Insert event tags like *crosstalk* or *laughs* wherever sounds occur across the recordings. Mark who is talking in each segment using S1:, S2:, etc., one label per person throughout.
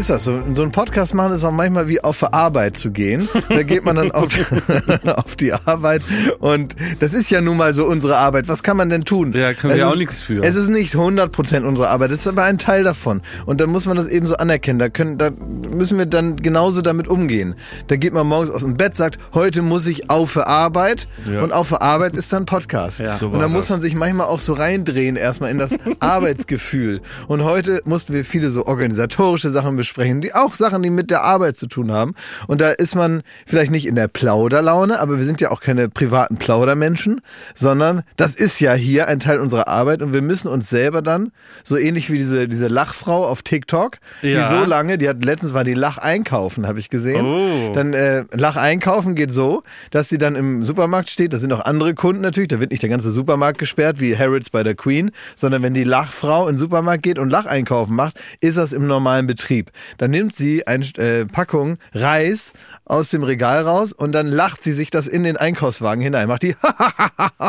S1: So ist das. So, so ein Podcast machen ist auch manchmal wie auf Arbeit zu gehen. Da geht man dann *laughs* auf, *laughs* auf die Arbeit und das ist ja nun mal so unsere Arbeit. Was kann man denn tun?
S2: Ja, können
S1: es
S2: wir
S1: ist,
S2: auch nichts für.
S1: Es ist nicht 100% unsere Arbeit, es ist aber ein Teil davon. Und dann muss man das eben so anerkennen. Da, können, da müssen wir dann genauso damit umgehen. Da geht man morgens aus dem Bett, sagt, heute muss ich auf Arbeit
S3: Ja.
S1: und auf Arbeit ist dann Podcast.
S2: Ja.
S3: So
S1: und dann muss man sich manchmal auch so reindrehen erstmal in das *laughs* Arbeitsgefühl. Und heute mussten wir viele so organisatorische Sachen besprechen, die auch Sachen, die mit der Arbeit zu tun haben. Und da ist man vielleicht nicht in der Plauderlaune, aber wir sind ja auch keine privaten Plaudermenschen, sondern das ist ja hier ein Teil unserer Arbeit und wir müssen uns selber dann, so ähnlich wie diese, diese Lachfrau auf TikTok, die
S2: Ja.
S1: so lange, die hat letztens war die Lach einkaufen, habe ich gesehen.
S2: Oh.
S1: Dann äh, Lach einkaufen geht so, dass sie dann im Supermarkt steht, da sind auch andere Kunden natürlich, da wird nicht der ganze Supermarkt gesperrt wie Harrods bei der Queen, sondern wenn die Lachfrau in den Supermarkt geht und Lacheinkaufen macht, ist das im normalen Betrieb. Dann nimmt sie eine äh, Packung Reis aus dem Regal raus und dann lacht sie sich das in den Einkaufswagen hinein, macht die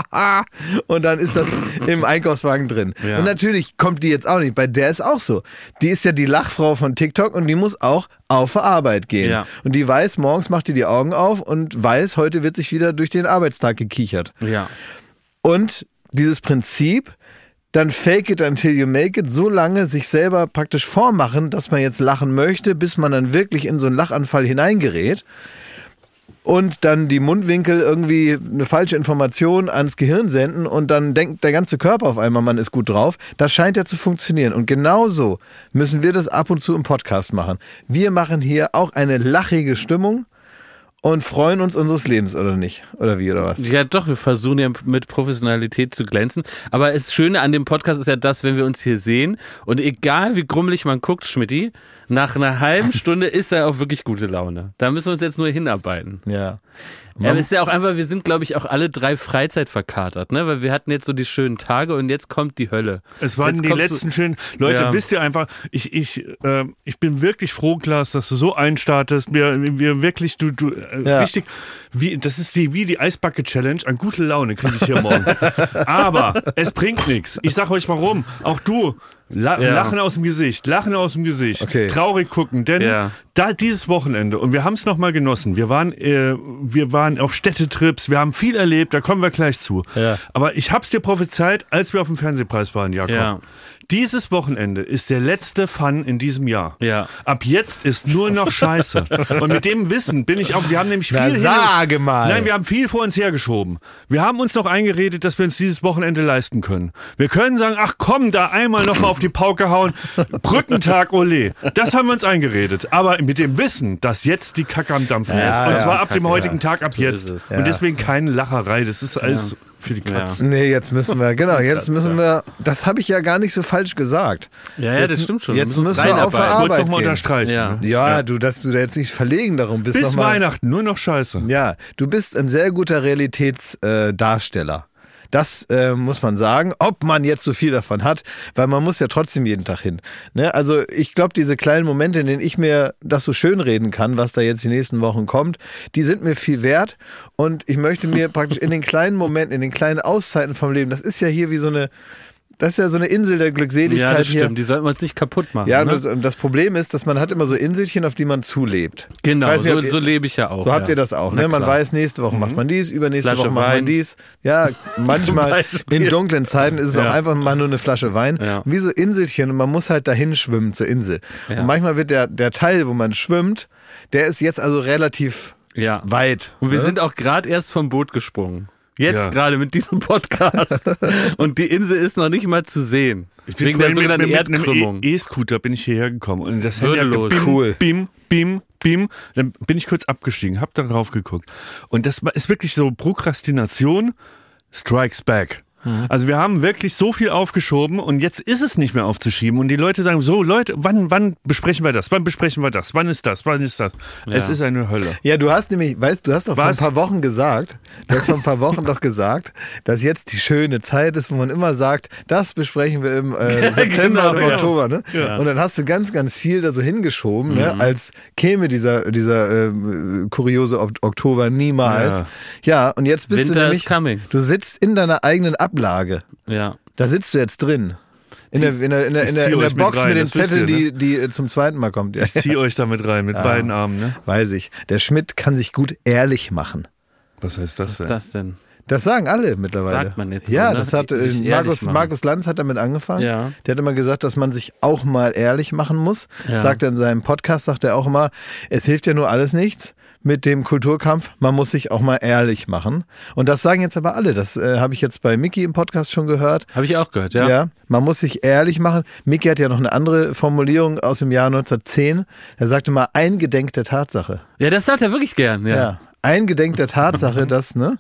S1: *laughs* und dann ist das im Einkaufswagen drin.
S2: Ja.
S1: Und natürlich kommt die jetzt auch nicht, bei der ist auch so. Die ist ja die Lachfrau von TikTok und die muss auch auf Arbeit gehen.
S2: Ja.
S1: Und die weiß, morgens macht die die Augen auf und weiß, heute wird sich wieder durch den Arbeitstag gekichert.
S2: Ja.
S1: Und dieses Prinzip, dann fake it until you make it, so lange sich selber praktisch vormachen, dass man jetzt lachen möchte, bis man dann wirklich in so einen Lachanfall hineingerät und dann die Mundwinkel irgendwie eine falsche Information ans Gehirn senden und dann denkt der ganze Körper auf einmal, man ist gut drauf. Das scheint ja zu funktionieren. Und genauso müssen wir das ab und zu im Podcast machen. Wir machen hier auch eine lachige Stimmung und freuen uns unseres Lebens, oder nicht? Oder wie, oder was?
S2: Ja, doch, wir versuchen ja mit Professionalität zu glänzen. Aber das Schöne an dem Podcast ist ja das, wenn wir uns hier sehen und egal wie grummelig man guckt, Schmidti, nach einer halben Stunde ist er auch wirklich gute Laune. Da müssen wir uns jetzt nur hinarbeiten.
S1: Ja.
S2: Ja, aber es ist ja auch einfach, wir sind, glaube ich, auch alle drei Freizeit verkatert, ne? Weil wir hatten jetzt so die schönen Tage und jetzt kommt die Hölle.
S3: Es waren
S2: Jetzt
S3: die letzten schönen. Leute,
S2: Ja.
S3: wisst ihr einfach, ich, ich, äh, ich bin wirklich froh, Klaas, dass du so einstartest. Wir, wir wirklich, du, du, äh,
S1: Ja.
S3: richtig, wie, das ist wie, wie die Eisbacke-Challenge. An gute Laune kriege ich hier morgen. *laughs* Aber es bringt nichts. Ich sag euch warum. Auch du. La
S2: Ja.
S3: Lachen aus dem Gesicht, Lachen aus dem Gesicht,
S1: Okay.
S3: traurig gucken, denn
S2: Ja.
S3: da dieses Wochenende und wir haben es noch mal genossen. Wir waren, äh, wir waren auf Städtetrips, wir haben viel erlebt, da kommen wir gleich zu.
S1: Ja.
S3: Aber ich hab's dir prophezeit, als wir auf dem Fernsehpreis waren, Jakob. Dieses Wochenende ist der letzte Fun in diesem Jahr.
S2: Ja.
S3: Ab jetzt ist nur noch Scheiße. Und mit dem Wissen bin ich auch, wir haben nämlich viel
S1: Na, sage mal.
S3: Nein, wir haben viel vor uns hergeschoben. Wir haben uns noch eingeredet, dass wir uns dieses Wochenende leisten können. Wir können sagen, ach komm, da einmal noch mal auf die Pauke hauen. Brückentag, ole. Das haben wir uns eingeredet. Aber mit dem Wissen, dass jetzt die Kacke am Dampfen
S1: Ja,
S3: ist. Und
S1: ja,
S3: zwar ab
S1: Kacke,
S3: dem heutigen
S1: ja.
S3: Tag, ab
S2: So
S3: jetzt. Und deswegen keine Lacherei. Das ist alles für die Katze.
S1: Nee, jetzt müssen wir, genau, *laughs* jetzt müssen wir, das habe ich ja gar nicht so falsch gesagt.
S2: Ja, ja,
S1: jetzt,
S2: das stimmt schon.
S1: Jetzt müssen wir auf der.
S3: Ich wollte
S1: Arbeit
S3: nochmal
S1: gehen.
S3: unterstreichen.
S2: Ja.
S3: ne?
S1: Ja, du, dass du da jetzt nicht verlegen darum bist.
S3: Bis
S1: noch mal,
S3: Weihnachten nur noch Scheiße.
S1: Ja, du bist ein sehr guter Realitätsdarsteller. Äh. Das äh, muss man sagen, ob man jetzt so viel davon hat, weil man muss ja trotzdem jeden Tag hin. Ne? Also ich glaube, diese kleinen Momente, in denen ich mir das so schön reden kann, was da jetzt die nächsten Wochen kommt, die sind mir viel wert und ich möchte mir praktisch in den kleinen Momenten, in den kleinen Auszeiten vom Leben, das ist ja hier wie so eine, das ist ja so eine Insel der Glückseligkeit
S2: Ja, das
S1: hier.
S2: stimmt. Die sollten wir uns nicht kaputt machen.
S1: Ja, und
S2: ne?
S1: das, das Problem ist, dass man hat immer so Inselchen, auf die man zulebt.
S2: genau,
S1: nicht,
S2: so,
S1: ihr-
S2: so lebe ich ja auch.
S1: So habt
S2: ja.
S1: ihr das auch, ne? Man weiß, nächste Woche macht man dies, übernächste
S2: Flasche
S1: Woche macht man dies. Ja, *laughs* manchmal in dunklen Zeiten ist es auch
S2: Ja.
S1: einfach mal nur eine Flasche Wein.
S2: Ja.
S1: Und wie so Inselchen und man muss halt dahin schwimmen zur Insel. Und manchmal wird der, der Teil, wo man schwimmt, der ist jetzt also relativ weit.
S2: Und wir
S1: ne?
S2: sind auch gerade erst vom Boot gesprungen. Jetzt
S3: Ja.
S2: gerade mit diesem Podcast. *laughs* Und die Insel ist noch nicht mal zu sehen. Wegen der sogenannten
S3: mit, mit,
S2: Erdkrümmung.
S3: E- E-Scooter bin ich hierher gekommen und das hat
S2: Würdelos.
S3: gebim,
S1: Cool.
S3: Bim, bim, bim. Dann bin ich kurz abgestiegen, hab da drauf geguckt. Und das ist wirklich so Prokrastination strikes back.
S2: Mhm.
S3: Also wir haben wirklich so viel aufgeschoben und jetzt ist es nicht mehr aufzuschieben und die Leute sagen so Leute, wann wann besprechen wir das? Wann besprechen wir das? Wann ist das? Wann ist das? Es ist eine Hölle.
S1: Ja, du hast nämlich, weißt du, hast doch
S3: Was?
S1: vor ein paar Wochen gesagt, du hast vor ein paar Wochen doch gesagt, dass jetzt die schöne Zeit ist, wo man immer sagt, das besprechen wir im äh, *laughs* September
S2: genau,
S1: und im
S2: ja.
S1: Oktober, ne?
S3: Ja.
S1: Und dann hast du ganz, ganz viel da so hingeschoben, ne? Als käme dieser, dieser äh, kuriose Ok- Oktober niemals. Ja.
S3: Ja.
S1: und jetzt bist
S2: Winter
S1: du
S2: is
S1: nämlich,
S2: coming.
S1: du sitzt in deiner eigenen Ablage.
S2: Ja.
S1: Da sitzt du jetzt drin. In der, in der, in der, in der, in der
S3: euch mit
S1: Box
S3: rein,
S1: mit den Zetteln,
S3: ihr, ne?
S1: die, die zum zweiten Mal kommt. Ja,
S3: Ich zieh euch damit rein, mit beiden Armen, ne?
S1: weiß ich. Der Schmidt kann sich gut ehrlich machen.
S3: Was heißt das
S2: Was
S3: denn?
S2: ist das denn?
S1: Das sagen alle mittlerweile.
S2: Sagt man jetzt so,
S1: Ja,
S2: ne?
S1: das hat äh, Markus. Markus Lanz hat damit angefangen.
S2: Ja.
S1: Der hat immer gesagt, dass man sich auch mal ehrlich machen muss.
S2: Ja.
S1: Sagt er in seinem Podcast, sagt er auch immer, es hilft ja nur alles nichts mit dem Kulturkampf, man muss sich auch mal ehrlich machen. Und das sagen jetzt aber alle. Das äh, habe ich jetzt bei Mickey im Podcast schon gehört.
S2: Habe ich auch gehört, ja.
S1: Ja. man muss sich ehrlich machen. Mickey hat ja noch eine andere Formulierung aus dem Jahr 1910. Er sagte mal, eingedenk der Tatsache.
S2: Ja, das sagt er wirklich gern, ja.
S1: Ja, eingedenk der Tatsache, dass, ne,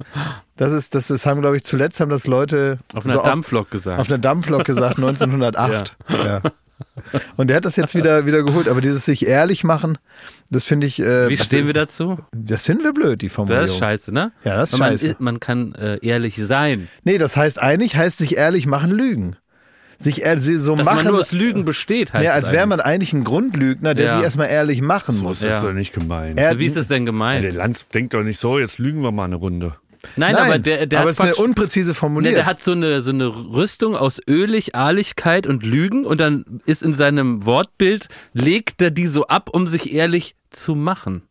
S1: das ist, das ist, haben, glaube ich, zuletzt haben das Leute
S2: Auf einer
S1: so
S2: Dampflok gesagt.
S1: auf einer Dampflok gesagt, *laughs* 1908. ja. *laughs* Und der hat das jetzt wieder, wieder geholt. Aber dieses sich ehrlich machen, das finde ich. Äh,
S2: Wie stehen
S1: ist,
S2: wir dazu?
S1: Das finden wir blöd, die Formulierung.
S2: Das ist scheiße, ne?
S1: Ja, das ist
S2: man,
S1: scheiße.
S2: Man kann äh, ehrlich sein.
S1: Nee, das heißt eigentlich, heißt sich ehrlich machen, lügen. Sich so
S2: Dass
S1: machen.
S2: man nur aus Lügen besteht, heißt
S1: ja, als wäre man eigentlich ein Grundlügner, der
S2: Ja.
S1: sich erstmal ehrlich machen
S3: So
S1: muss.
S3: ist das
S2: Ja.
S3: doch nicht gemeint.
S1: Er-
S2: Wie ist es denn
S3: Ja,
S2: gemeint?
S3: der Lanz denkt doch nicht so, jetzt lügen wir mal eine Runde.
S2: Nein, aber der, der
S1: aber
S2: hat
S1: es ist eine unpräzise
S2: Ne,
S1: formuliert.
S2: der hat so eine, so eine Rüstung aus Ölig, Ehrlichkeit und Lügen und dann ist in seinem Wortbild, legt er die so ab, um sich ehrlich zu machen.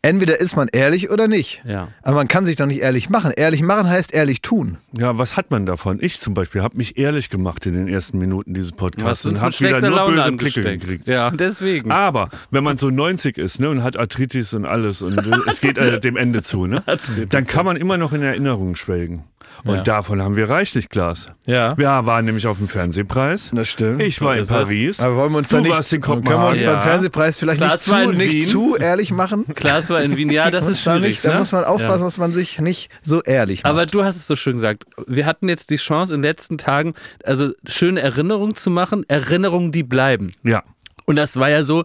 S1: Entweder ist man ehrlich oder nicht.
S2: Ja.
S1: Aber man kann sich doch nicht ehrlich machen. Ehrlich machen heißt ehrlich tun.
S3: Ja, was hat man davon? Ich zum Beispiel habe mich ehrlich gemacht in den ersten Minuten dieses Podcasts und habe wieder nur
S2: Laune
S3: böse Blicke gekriegt.
S2: Ja, *laughs* deswegen.
S3: Aber wenn man so 90 ist ne, und hat Arthritis und alles und *laughs* es geht äh, dem Ende zu, ne, dann kann man immer noch in Erinnerungen schwelgen. Und
S1: Ja.
S3: davon haben wir reichlich, Klaas.
S1: Ja.
S3: Wir waren nämlich auf dem Fernsehpreis.
S1: Das stimmt.
S3: Ich war in. Paris.
S1: Aber wollen wir uns
S3: du
S1: da nicht,
S3: warst in
S1: können wir uns
S3: Kopenhagen.
S2: Ja.
S1: beim Fernsehpreis vielleicht nicht, zu, nicht
S2: Wien.
S1: zu ehrlich machen? *laughs*
S2: Klar, es war in Wien. Ja, das ist
S1: da
S2: schwierig.
S1: nicht, da
S2: ne?
S1: muss man aufpassen,
S2: Ja.
S1: dass man sich nicht so ehrlich macht.
S2: Aber du hast es so schön gesagt. Wir hatten jetzt die Chance in den letzten Tagen, also schöne Erinnerungen zu machen, Erinnerungen, die bleiben.
S3: Ja.
S2: Und das war ja so,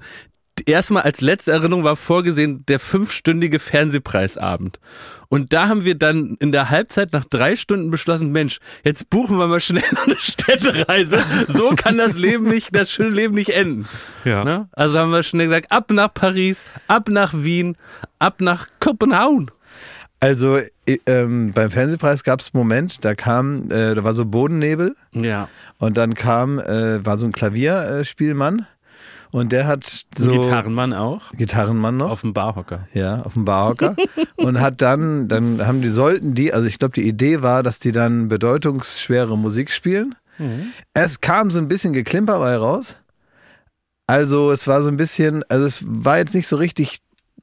S2: erstmal als letzte Erinnerung war vorgesehen der fünfstündige Fernsehpreisabend. Und da haben wir dann in der Halbzeit nach drei Stunden beschlossen, Mensch, jetzt buchen wir mal schnell *laughs* eine Städtereise. So kann das Leben nicht, das schöne Leben nicht enden.
S3: Ja.
S2: Ne? Also haben wir schnell gesagt, ab nach Paris, ab nach Wien, ab nach Kopenhagen.
S1: Also äh, ähm, beim Fernsehpreis gab es einen Moment, da kam, äh, da war so Bodennebel
S2: Ja.
S1: und dann kam, äh, war so ein Klavierspielmann und der hat so
S2: Gitarrenmann auch.
S1: Gitarrenmann noch.
S2: Auf dem Barhocker.
S1: Ja, auf dem Barhocker. *laughs* und hat dann, dann haben die, sollten die, also ich glaube, die Idee war, dass die dann bedeutungsschwere Musik spielen. Es kam so ein bisschen Geklimper bei raus. Also es war so ein bisschen, also es war jetzt nicht so richtig,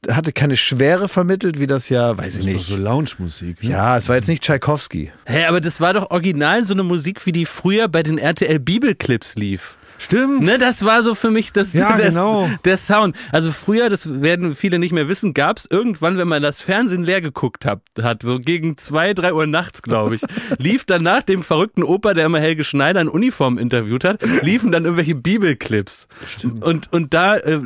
S1: hatte keine Schwere vermittelt, wie das ja, weiß ich
S3: Das war
S1: nicht.
S3: so Lounge-Musik. Ne?
S1: Ja, es war jetzt nicht Tschaikowski.
S2: Hä, aber das war doch original so eine Musik, wie die früher bei den RTL Bibelclips lief.
S3: Stimmt.
S2: Ne, das war so für mich das,
S3: Ja, *laughs*
S2: das
S3: genau.
S2: der Sound. Also früher, das werden viele nicht mehr wissen, gab es irgendwann, wenn man das Fernsehen leer geguckt hat, hat so gegen zwei, drei Uhr nachts, glaube ich, *laughs* lief dann nach dem verrückten Opa, der immer Helge Schneider in Uniform interviewt hat, liefen dann irgendwelche Bibelclips. Und, und da äh,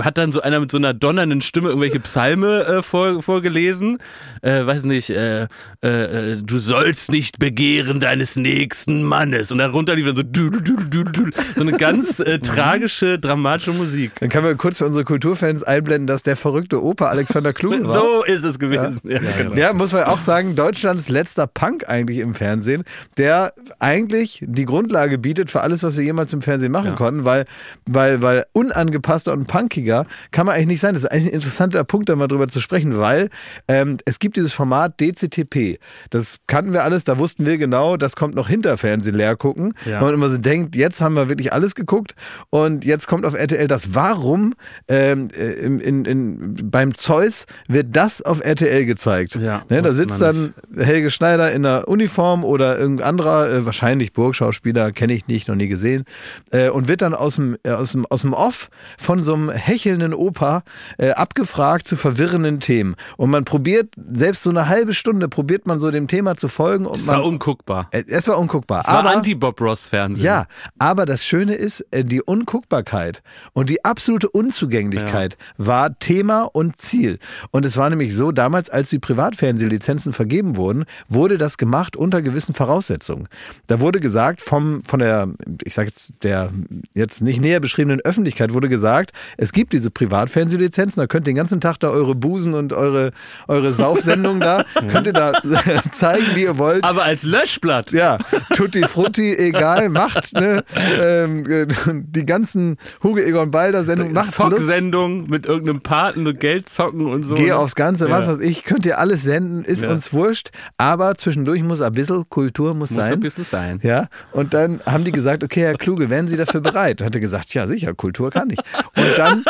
S2: hat dann so einer mit so einer donnernden Stimme irgendwelche Psalme äh, vor, vorgelesen. Äh, weiß nicht, äh, äh, äh, du sollst nicht begehren deines nächsten Mannes. Und darunter lief dann so, dudel, dudel, dudel. so eine ganz äh, tragische, dramatische Musik.
S1: Dann können wir kurz für unsere Kulturfans einblenden, dass der verrückte Opa Alexander Kluge war.
S2: So ist es gewesen. Ja, genau.
S1: Ja, muss man auch sagen, Deutschlands letzter Punk eigentlich im Fernsehen, der eigentlich die Grundlage bietet für alles, was wir jemals im Fernsehen machen
S2: Ja.
S1: konnten, weil, weil, weil unangepasster und punkiger kann man eigentlich nicht sein. Das ist eigentlich ein interessanter Punkt, da mal drüber zu sprechen, weil ähm, es gibt dieses Format DCTP. Das kannten wir alles, da wussten wir genau, das kommt noch hinter Fernsehen leer gucken.
S2: Ja.
S1: Wenn man immer so denkt, jetzt haben wir wirklich alles geguckt und jetzt kommt auf RTL das Warum ähm, äh, in, in, in, beim Zeus wird das auf RTL gezeigt.
S2: Ja,
S1: ne, da sitzt dann Helge Schneider in einer Uniform oder irgendein anderer, äh, wahrscheinlich Burgschauspieler, kenne ich nicht, noch nie gesehen, äh, und wird dann aus dem, äh, aus, dem, aus dem Off von so einem hechelnden Opa äh, abgefragt zu verwirrenden Themen. Und man probiert, selbst so eine halbe Stunde probiert man so dem Thema zu folgen. Und
S2: Es
S1: man,
S2: war unguckbar.
S1: äh, es war unguckbar.
S2: Es war
S1: aber,
S2: Anti-Bob Ross Fernsehen.
S1: ja, aber das Schöne Schöne ist, äh, die Unguckbarkeit und die absolute Unzugänglichkeit war Thema und Ziel. Und es war nämlich so, damals, als die Privatfernsehlizenzen vergeben wurden, wurde das gemacht unter gewissen Voraussetzungen. Da wurde gesagt, vom, von der, ich sage jetzt, der jetzt nicht näher beschriebenen Öffentlichkeit wurde gesagt, es gibt diese Privatfernsehlizenzen, da könnt ihr den ganzen Tag da eure Busen und eure, eure Saufsendungen da, *laughs* könnt ihr da *laughs* zeigen, wie ihr wollt.
S2: Aber als Löschblatt.
S1: Ja, Tutti Frutti, egal, macht ne, ähm, *laughs* äh, *laughs* die ganzen Hugo Egon Balder Sendungen, macht.
S2: Zocksendung mit irgendeinem Paten, so Geld zocken und so.
S1: Geh
S2: ne?
S1: aufs Ganze, was
S2: Ja.
S1: weiß ich, könnt ihr alles senden, ist
S2: Ja.
S1: uns wurscht, aber zwischendurch muss ein bisschen Kultur muss,
S2: Muss
S1: sein.
S2: ein bisschen sein.
S1: Ja, und dann haben die gesagt, okay, Herr Kluge, wären Sie dafür bereit? Und hat er gesagt, ja, sicher, Kultur kann ich. Und dann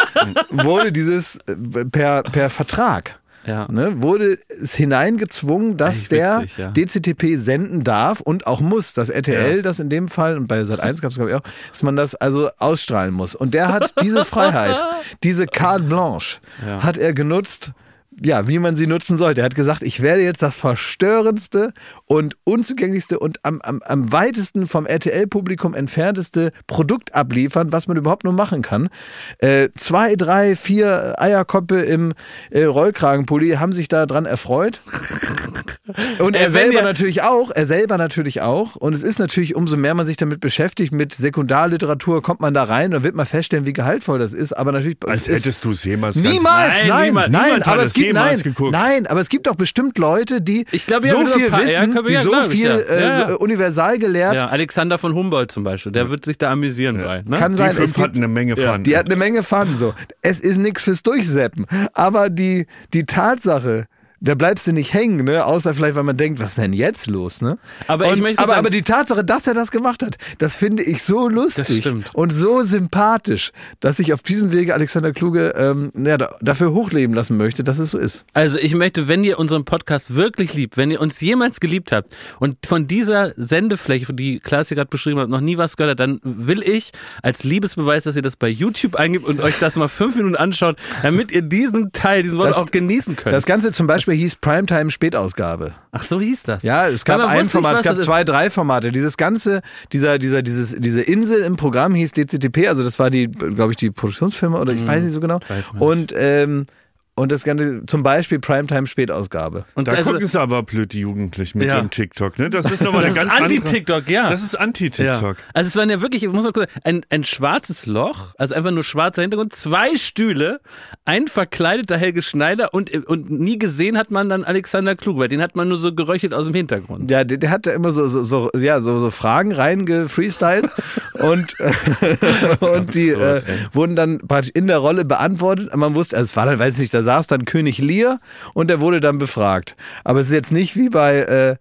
S1: *laughs* wurde dieses äh, per, per Vertrag.
S2: Ja.
S1: Ne, wurde es hineingezwungen, dass
S2: Eigentlich
S1: der
S2: witzig, ja.
S1: DCTP senden darf und auch muss. Das RTL,
S2: Ja.
S1: das in dem Fall, und bei Sat 1 gab es glaube ich auch, dass man das also ausstrahlen muss. Und der hat diese Freiheit, *laughs* diese Carte Blanche, hat er genutzt, ja, wie man sie nutzen sollte. Er hat gesagt, ich werde jetzt das verstörendste und unzugänglichste und am, am, am weitesten vom RTL-Publikum entfernteste Produkt abliefern, was man überhaupt nur machen kann. Äh, zwei, drei, vier Eierkoppe im äh, Rollkragenpulli haben sich da dran erfreut. *laughs* Und er selber natürlich auch, er selber natürlich auch. Und es ist natürlich, umso mehr man sich damit beschäftigt, mit Sekundarliteratur, kommt man da rein und wird man feststellen, wie gehaltvoll das ist. Aber natürlich.
S3: Als hättest du es jemals
S1: Niemals,
S3: Nein,
S1: nein,
S3: niemand,
S1: nein,
S3: niemand hat
S1: aber
S3: es
S1: gibt,
S3: jemals
S1: nein,
S3: geguckt.
S1: nein, aber es gibt doch bestimmt Leute, die
S2: Ich glaube, ja,
S1: so
S2: ein
S1: viel
S2: paar
S1: wissen,
S2: Eierköpfe,
S1: die
S2: ja,
S1: so
S2: glaub ich,
S1: viel
S2: ja.
S1: äh,
S2: Ja, ja.
S1: so universal gelehrt.
S2: Ja, Alexander von Humboldt zum Beispiel, der wird sich da amüsieren bei. Ne?
S1: Kann
S3: Die
S1: sein, es
S3: fünf
S1: gibt,
S3: hatten eine Menge Fun.
S1: die hat eine Menge Fun. So. Es ist nichts fürs Durchseppen. Aber die, die Tatsache, da bleibst du nicht hängen, ne? Außer vielleicht, weil man denkt, was ist denn jetzt los, ne?
S2: Aber ich
S1: Und,
S2: möchte
S1: aber,
S2: sagen-
S1: aber die Tatsache, dass er das gemacht hat, das finde ich so lustig und so sympathisch, dass ich auf diesem Wege Alexander Kluge ähm, ja, da, dafür hochleben lassen möchte, dass es so ist.
S2: Also ich möchte, wenn ihr unseren Podcast wirklich liebt, wenn ihr uns jemals geliebt habt und von dieser Sendefläche, die Klaas hier gerade beschrieben hat, noch nie was gehört hat, dann will ich als Liebesbeweis, dass ihr das bei YouTube eingibt und euch das mal fünf Minuten anschaut, damit ihr diesen Teil, diesen Wort
S1: Das-
S2: auch genießen könnt.
S1: Das Ganze zum Beispiel hieß Primetime Spätausgabe.
S2: Ach, so hieß das.
S1: Ja, es gab ein Format,
S2: nicht,
S1: es gab zwei, drei Formate. Dieses ganze, dieser, dieser, dieses, diese Insel im Programm hieß DCTP, also das war die, glaube ich, die Produktionsfirma oder ich weiß nicht so genau.
S2: Mhm.
S1: Und, ähm, und das Ganze, zum Beispiel Primetime Spätausgabe.
S2: Und
S3: Da
S2: also,
S3: gucken sie aber blöd, die Jugendlichen mit
S2: Ja.
S3: ihrem TikTok. Ne? Das ist nochmal eine
S2: das ist
S3: ganz.
S2: Anti-TikTok, ja.
S3: Das ist
S2: Ja.
S3: Anti-TikTok.
S2: Also es waren ja wirklich, ich muss mal kurz sagen, ein, ein schwarzes Loch, also einfach nur schwarzer Hintergrund, zwei Stühle, ein verkleideter Helge Schneider und, und nie gesehen hat man dann Alexander Klug, weil den hat man nur so geröchelt aus dem Hintergrund.
S1: Ja, der, der hat da immer so, so, so, ja, so, so Fragen reingefreestylt *laughs* und, *laughs* und die äh, wurden dann praktisch in der Rolle beantwortet. Man wusste, also es war dann, weiß ich nicht, da saß dann König Lear und der wurde dann befragt. Aber es ist jetzt nicht wie bei äh,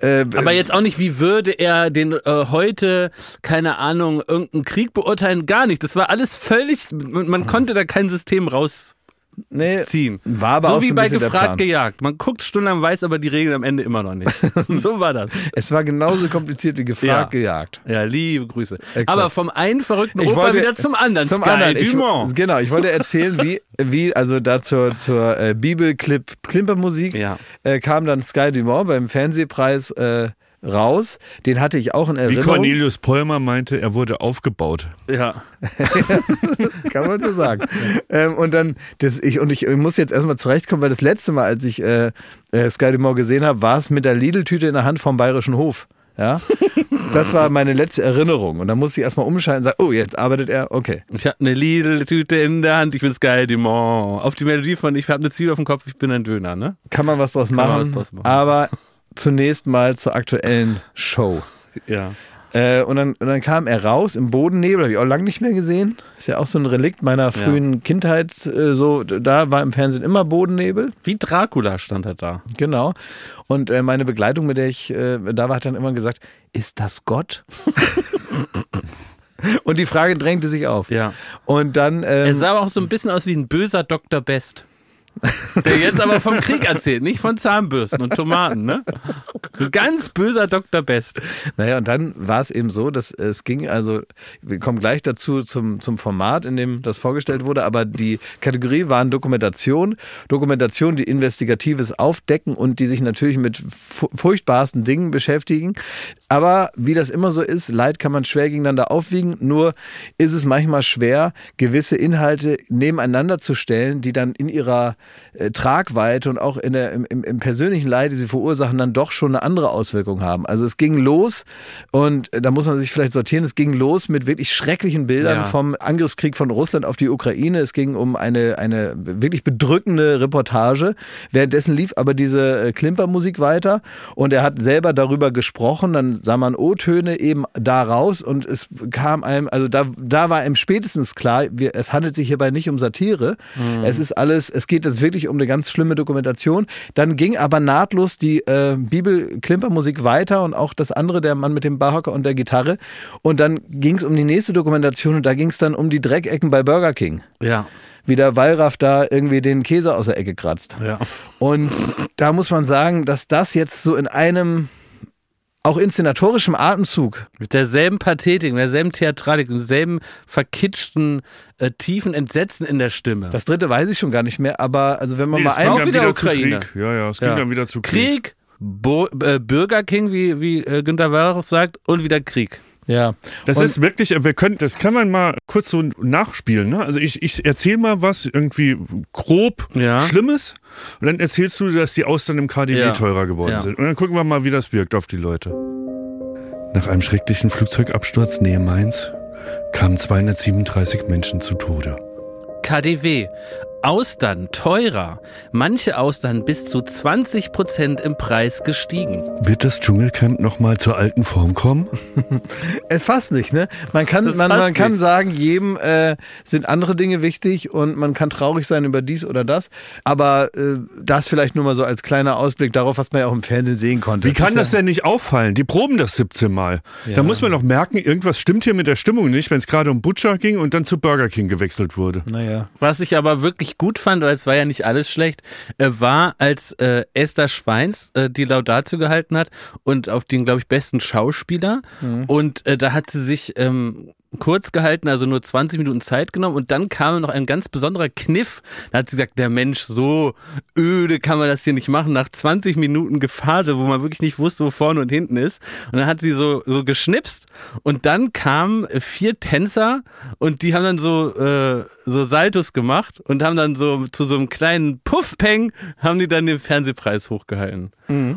S1: äh,
S2: Aber jetzt auch nicht, wie würde er den äh, heute, keine Ahnung, irgendeinen Krieg beurteilen? Gar nicht. Das war alles völlig, man, man konnte da kein System rausziehen.
S1: Nee, war aber
S2: so
S1: auch
S2: wie
S1: so
S2: bei gefragt gejagt. Man guckt stundenlang, weiß aber die Regeln am Ende immer noch nicht. *laughs* so war das.
S1: Es war genauso kompliziert wie gefragt
S2: Ja.
S1: gejagt.
S2: Ja, liebe Grüße.
S1: Exakt.
S2: Aber vom einen verrückten
S1: Ich
S2: Opa
S1: wollte-
S2: wieder zum anderen.
S1: Zum
S2: Sky
S1: anderen. Ich,
S2: Dumont.
S1: genau, ich wollte erzählen, wie, wie also da zur, zur äh, Bibelclip-Klimpermusik
S2: Ja.
S1: äh, kam dann Sky Dumont beim Fernsehpreis äh, raus. Den hatte ich auch in
S3: Wie
S1: Erinnerung.
S3: Cornelius Polmer meinte, er wurde aufgebaut.
S2: Ja. *laughs*
S1: Kann man so sagen. ähm, und dann, das, ich, und ich muss jetzt erstmal zurechtkommen, weil das letzte Mal, als ich äh, äh, Sky Dumont gesehen habe, war es mit der Lidl-Tüte in der Hand vom Bayerischen Hof. Ja, das war meine letzte Erinnerung. Und dann musste ich erstmal umschalten und sagen, oh, jetzt arbeitet er, okay.
S2: Ich habe eine Lidl-Tüte in der Hand, ich bin Sky Dumont. Auf die Melodie von Ich habe eine Zwiebel auf dem Kopf, ich bin ein Döner, ne?
S1: Kann man was draus
S2: man
S1: machen.
S2: was draus machen.
S1: Aber zunächst mal zur aktuellen Show. *laughs*
S2: Ja.
S1: Äh, und, dann, und dann kam er raus im Bodennebel, habe ich auch lange nicht mehr gesehen. Ist ja auch so ein Relikt meiner frühen Kindheit. Äh, so, da war im Fernsehen immer Bodennebel.
S2: Wie Dracula stand er da.
S1: Genau. Und äh, meine Begleitung, mit der ich äh, da war, hat dann immer gesagt, ist das Gott? *laughs* Und die Frage drängte sich auf.
S2: Ja.
S1: Und dann,
S2: Er
S1: ähm,
S2: sah aber auch so ein bisschen aus wie ein böser Dr. Best. Der jetzt aber vom Krieg erzählt, nicht von Zahnbürsten und Tomaten, ne? Ein ganz böser Dr. Best.
S1: Naja, und dann war es eben so, dass es ging, also wir kommen gleich dazu zum, zum Format, in dem das vorgestellt wurde, aber die Kategorie waren Dokumentation, Dokumentation, die Investigatives aufdecken und die sich natürlich mit fu- furchtbarsten Dingen beschäftigen. Aber wie das immer so ist, Leid kann man schwer gegeneinander aufwiegen, nur ist es manchmal schwer, gewisse Inhalte nebeneinander zu stellen, die dann in ihrer äh, Tragweite und auch in der, im, im, persönlichen Leid, die sie verursachen, dann doch schon eine andere Auswirkung haben. Also es ging los und äh, da muss man sich vielleicht sortieren, es ging los mit wirklich schrecklichen Bildern
S2: Ja.
S1: vom Angriffskrieg von Russland auf die Ukraine. Es ging um eine, eine wirklich bedrückende Reportage. Währenddessen lief aber diese äh, Klimpermusik weiter und er hat selber darüber gesprochen. Dann sah man O-Töne eben da raus und es kam einem, also da, da war ihm spätestens klar, wir, es handelt sich hierbei nicht um Satire. Es ist alles, es geht jetzt wirklich um eine ganz schlimme Dokumentation. Dann ging aber nahtlos die äh, Bibel-Klimpermusik weiter und auch das andere, der Mann mit dem Barhocker und der Gitarre. Und dann ging es um die nächste Dokumentation und da ging es dann um die Dreckecken bei Burger King
S2: Ja,
S1: wie der Wallraff da irgendwie den Käse aus der Ecke kratzt.
S2: ja.
S1: Und da muss man sagen, dass das jetzt so in einem auch inszenatorischem Atemzug,
S2: Mit derselben Pathetik, mit derselben Theatralik, mit demselben verkitschten, äh, tiefen Entsetzen in der Stimme.
S1: das dritte weiß ich schon gar nicht mehr, aber also wenn man
S3: Nee,
S1: mal
S3: es ging
S2: auch
S1: ein,
S3: dann
S2: wieder
S3: wieder
S2: Ukraine.
S3: zu Krieg. Ja, ja, es ging
S2: Ja.
S3: dann wieder zu Krieg.
S2: Krieg, Bo äh, Bürger King, wie, wie äh, Günter Wallraff sagt, und wieder Krieg.
S1: Ja,
S3: Das
S1: Und-
S3: ist wirklich, wir können, das kann man mal kurz so nachspielen. Ne? Also ich, ich erzähle mal was irgendwie grob
S2: Ja.
S3: Schlimmes und dann erzählst du, dass die Austern im KDW
S2: Ja.
S3: teurer geworden
S2: Ja.
S3: sind. Und dann gucken wir mal, wie das wirkt auf die Leute. Nach einem schrecklichen Flugzeugabsturz nähe Mainz kamen 237 Menschen zu Tode.
S2: KDW. Austern teurer. Manche Austern bis zu 20 Prozent im Preis gestiegen.
S3: Wird das Dschungelcamp nochmal zur alten Form kommen? *laughs*
S1: es passt nicht, ne? Man kann,
S2: Das
S1: man, man kann
S2: nicht.
S1: sagen, jedem äh, sind andere Dinge wichtig und man kann traurig sein über dies oder das, aber äh, das vielleicht nur mal so als kleiner Ausblick darauf, was man ja auch im Fernsehen sehen konnte.
S3: Wie kann
S1: ist
S3: das
S1: ja,
S3: denn nicht auffallen? Die proben das 17 Mal.
S1: Ja.
S3: Da muss man doch merken, irgendwas stimmt hier mit der Stimmung nicht, wenn es gerade um Butcher ging und dann zu Burger King gewechselt wurde.
S1: Naja.
S2: Was ich aber wirklich gut fand, weil es war ja nicht alles schlecht, äh, war, als äh, Esther Schweins äh, die Laudatio gehalten hat und auf den, glaube ich, besten Schauspieler. Und äh, da hat sie sich ähm, kurz gehalten, also nur 20 Minuten Zeit genommen und dann kam noch ein ganz besonderer Kniff. Da hat sie gesagt, der Mensch, so öde kann man das hier nicht machen, nach 20 Minuten Gefahre, wo man wirklich nicht wusste, wo vorne und hinten ist. Und dann hat sie so, so geschnipst und dann kamen vier Tänzer und die haben dann so, äh, so Saltos gemacht und haben dann so zu so einem kleinen Puffpeng haben die dann den Fernsehpreis hochgehalten.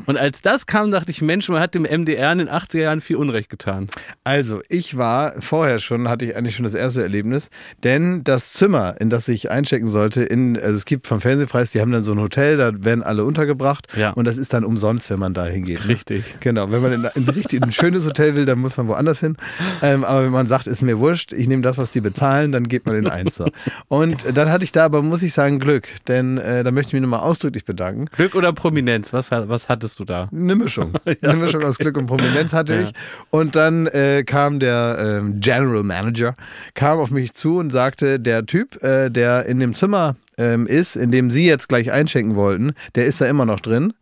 S2: Und als das kam, dachte ich, Mensch, man hat dem MDR in den 80er Jahren viel Unrecht getan.
S1: Also, ich war vorher schon, hatte ich eigentlich schon das erste Erlebnis, denn das Zimmer, in das ich einchecken sollte, in, also es gibt vom Fernsehpreis, die haben dann so ein Hotel, da werden alle untergebracht
S2: Ja.
S1: und das ist dann umsonst, wenn man da hingeht. ne?
S2: Richtig.
S1: Genau, wenn man in, in, richtig, in ein schönes Hotel will, dann muss man woanders hin. Ähm, aber wenn man sagt, ist mir wurscht, ich nehme das, was die bezahlen, dann geht man in eins. So. Und dann hatte ich da aber, muss ich sagen, Glück, denn äh, da möchte ich mich nochmal ausdrücklich bedanken.
S2: Glück oder Prominenz, was, was hattest du da?
S1: Eine Mischung. *laughs* Eine Mischung aus Glück und Prominenz hatte ich. Und dann äh, kam der ähm, General Manager, kam auf mich zu und sagte, der Typ, äh, der in dem Zimmer ähm, ist, in dem Sie jetzt gleich einchecken wollten, der ist da immer noch drin.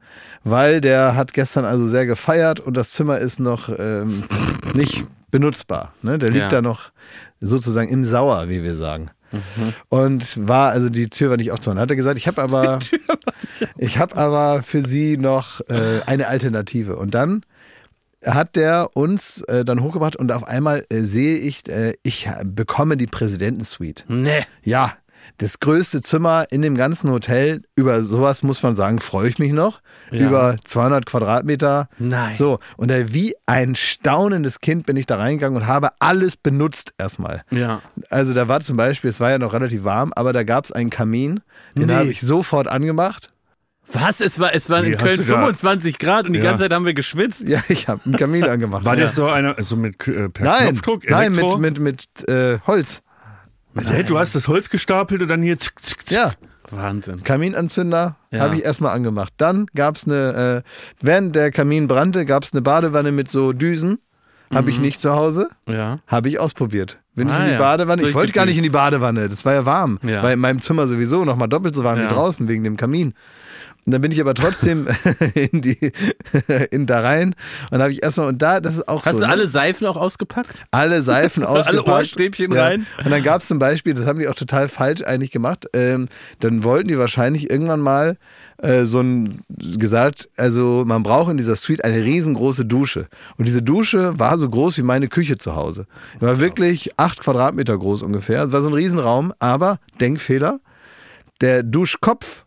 S1: Weil der hat gestern also sehr gefeiert und das Zimmer ist noch ähm, nicht benutzbar. Ne? Der liegt
S2: Ja.
S1: da noch sozusagen im Sauer, wie wir sagen. Und war, also die Tür war nicht aufzumachen. Hat er gesagt, ich habe aber, ich habe aber für sie noch äh, eine Alternative. Und dann hat der uns äh, dann hochgebracht und auf einmal äh, sehe ich, äh, ich bekomme die Präsidentensuite.
S2: Nee.
S1: Ja, das größte Zimmer in dem ganzen Hotel. Über sowas muss man sagen, freue ich mich noch.
S2: Ja.
S1: Über 200 Quadratmeter.
S2: Nein.
S1: So, und äh, wie ein staunendes Kind bin ich da reingegangen und habe alles benutzt erstmal.
S2: Ja.
S1: Also da war zum Beispiel, es war ja noch relativ warm, aber da gab es einen Kamin, den
S2: Nee.
S1: habe ich sofort angemacht.
S2: Was? Es war, es waren
S3: Wie
S2: in Köln
S3: du da-
S2: 25 Grad und die
S3: Ja.
S2: ganze Zeit haben wir geschwitzt.
S1: Ja, ich habe einen Kamin *laughs* angemacht.
S3: War
S1: ja.
S3: das so einer, also mit äh, per
S1: Nein,
S3: Knopfdruck?
S1: nein,
S3: Elektro?
S1: mit, mit, mit äh, Holz.
S3: Hey, du hast das Holz gestapelt und dann hier zick, zick, zick.
S1: Ja,
S2: Wahnsinn.
S1: Kaminanzünder
S2: Ja.
S1: habe ich erstmal angemacht. Dann gab es eine, äh, während der Kamin brannte, gab es eine Badewanne mit so Düsen. Habe ich nicht zu Hause.
S2: Ja.
S1: Habe ich ausprobiert. Bin ich
S2: Ah,
S1: in die
S2: ja.
S1: Badewanne. Ich wollte gar nicht in die. Badewanne. Das war ja warm.
S2: Ja.
S1: War in meinem Zimmer sowieso noch mal doppelt so warm
S2: Ja.
S1: wie draußen wegen dem Kamin. Und dann bin ich aber trotzdem *laughs* in die in da rein und habe ich erstmal und da das ist auch
S2: Hast
S1: so
S2: du
S1: ne?
S2: alle Seifen auch ausgepackt?
S1: alle Seifen *laughs* ausgepackt.
S2: Ohrstäbchen rein.
S1: Und dann gab es zum Beispiel, das haben die auch total falsch eigentlich gemacht, ähm, dann wollten die wahrscheinlich irgendwann mal äh, so ein gesagt, also man braucht in dieser Suite eine riesengroße Dusche. Und diese Dusche war so groß wie meine Küche zu Hause. Die war wirklich acht Quadratmeter groß ungefähr. Es war so ein Riesenraum, aber Denkfehler, der Duschkopf,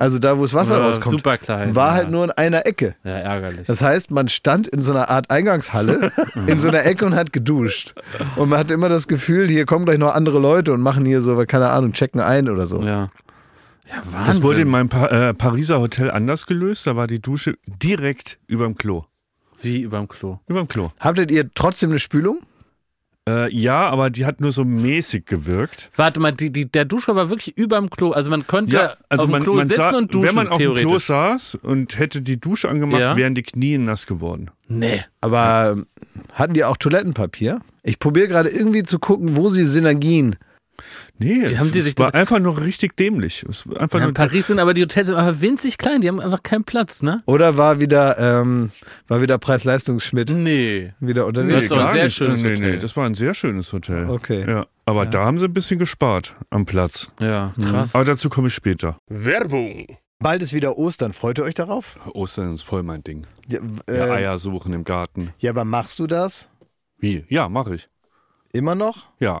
S1: also da, wo das Wasser
S2: Ja,
S1: rauskommt,
S2: super klein,
S1: war
S2: ja.
S1: halt nur in einer Ecke.
S2: Ja, ärgerlich.
S1: Das heißt, man stand in so einer Art Eingangshalle *laughs* in so einer Ecke und hat geduscht. Und man hatte immer das Gefühl, hier kommen gleich noch andere Leute und machen hier so, keine Ahnung, checken ein oder so.
S2: ja. Ja, Wahnsinn.
S3: Das wurde in meinem pa äh, Pariser Hotel anders gelöst. Da war die Dusche direkt überm Klo.
S2: Wie überm Klo.
S3: Überm Klo.
S1: Habtet ihr trotzdem eine Spülung?
S3: Äh, ja, aber die hat nur so mäßig gewirkt.
S2: Warte mal, die, die, der Duscher war wirklich überm Klo. Also man konnte auf dem Klo sitzen
S3: sah,
S2: und duschen,
S3: wenn man auf dem Klo saß und hätte die Dusche angemacht,
S2: Ja.
S3: wären die Knie nass geworden.
S2: Nee.
S1: Aber ähm, hatten die auch Toilettenpapier? Ich probiere gerade irgendwie zu gucken, wo sie Synergien.
S3: Nee, es,
S2: haben die
S3: es
S2: sich
S3: war
S2: das-
S3: einfach nur richtig dämlich. Es war einfach
S2: Ja,
S3: nur
S2: in Paris sind aber die Hotels sind aber winzig klein, die haben einfach keinen Platz, ne?
S1: Oder war wieder, ähm, war wieder Preis-Leistungsschmidt
S2: Nee.
S1: wieder
S3: Nee,
S1: unterwegs?
S2: Das ist doch ein sehr
S3: nicht.
S2: schönes
S3: nee,
S2: Hotel.
S3: Nee, das war ein sehr schönes Hotel.
S1: Okay.
S3: Ja, aber da haben sie ein bisschen gespart am Platz.
S2: Ja, krass.
S3: Aber dazu komme ich später.
S4: Werbung.
S1: Bald ist wieder Ostern. Freut ihr euch darauf?
S3: Ostern ist voll mein Ding.
S1: Ja,
S3: Ja,
S1: äh,
S3: Eier suchen im Garten.
S1: ja aber machst du das
S3: Wie? Ja, mache ich.
S1: immer noch?
S3: Ja.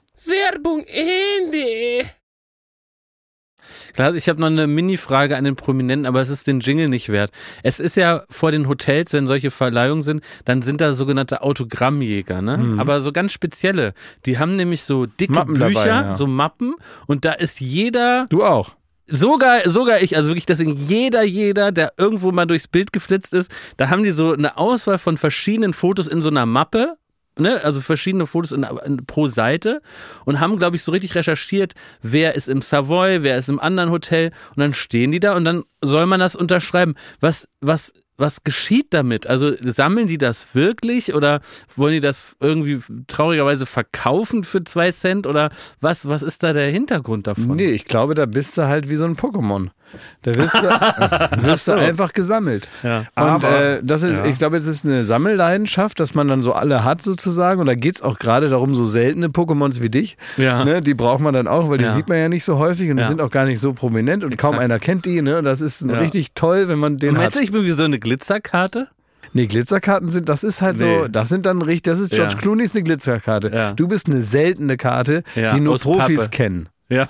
S4: Werbung Ende.
S2: Klar, ich habe noch eine Mini-Frage an den Prominenten, aber es ist den Jingle nicht wert. Es ist ja vor den Hotels, wenn solche Verleihungen sind, dann sind da sogenannte Autogrammjäger, ne? Aber so ganz spezielle. Die haben nämlich so dicke
S1: Mappen
S2: Bücher,
S1: dabei, ja.
S2: so Mappen und da ist jeder,
S1: Du auch.
S2: sogar, sogar ich, also wirklich deswegen jeder, jeder, der irgendwo mal durchs Bild geflitzt ist, da haben die so eine Auswahl von verschiedenen Fotos in so einer Mappe. Ne, also verschiedene Fotos in, in, pro Seite und haben, glaube ich, so richtig recherchiert, wer ist im Savoy, wer ist im anderen Hotel und dann stehen die da und dann soll man das unterschreiben. Was, was was geschieht damit? Also sammeln die das wirklich oder wollen die das irgendwie traurigerweise verkaufen für zwei Cent oder was, was ist da der Hintergrund davon?
S1: Nee, ich glaube, da bist du halt wie so ein Pokémon. Da wirst du, *laughs* wirst du einfach gesammelt.
S2: Ja.
S1: Und äh, das ist,
S3: ja.
S1: ich glaube, es ist eine Sammelleidenschaft, dass man dann so alle hat sozusagen. Und da geht es auch gerade darum, so seltene Pokémons wie dich.
S2: Ja.
S1: Ne, die braucht man dann auch, weil die sieht man ja nicht so häufig und die sind auch gar nicht so prominent und kaum
S2: Exakt.
S1: einer kennt die. Ne? Und das ist richtig toll, wenn man den
S2: Meinst du, ich bin wie so eine Glitzerkarte?
S1: Nee, Glitzerkarten sind, das ist halt so,
S2: Nee.
S1: das sind dann richtig, das ist George
S2: Ja.
S1: Clooney ist eine Glitzerkarte.
S2: Ja.
S1: Du bist eine seltene Karte,
S2: Ja,
S1: die nur Profis
S2: Pappe.
S1: kennen. *laughs*
S2: Ja,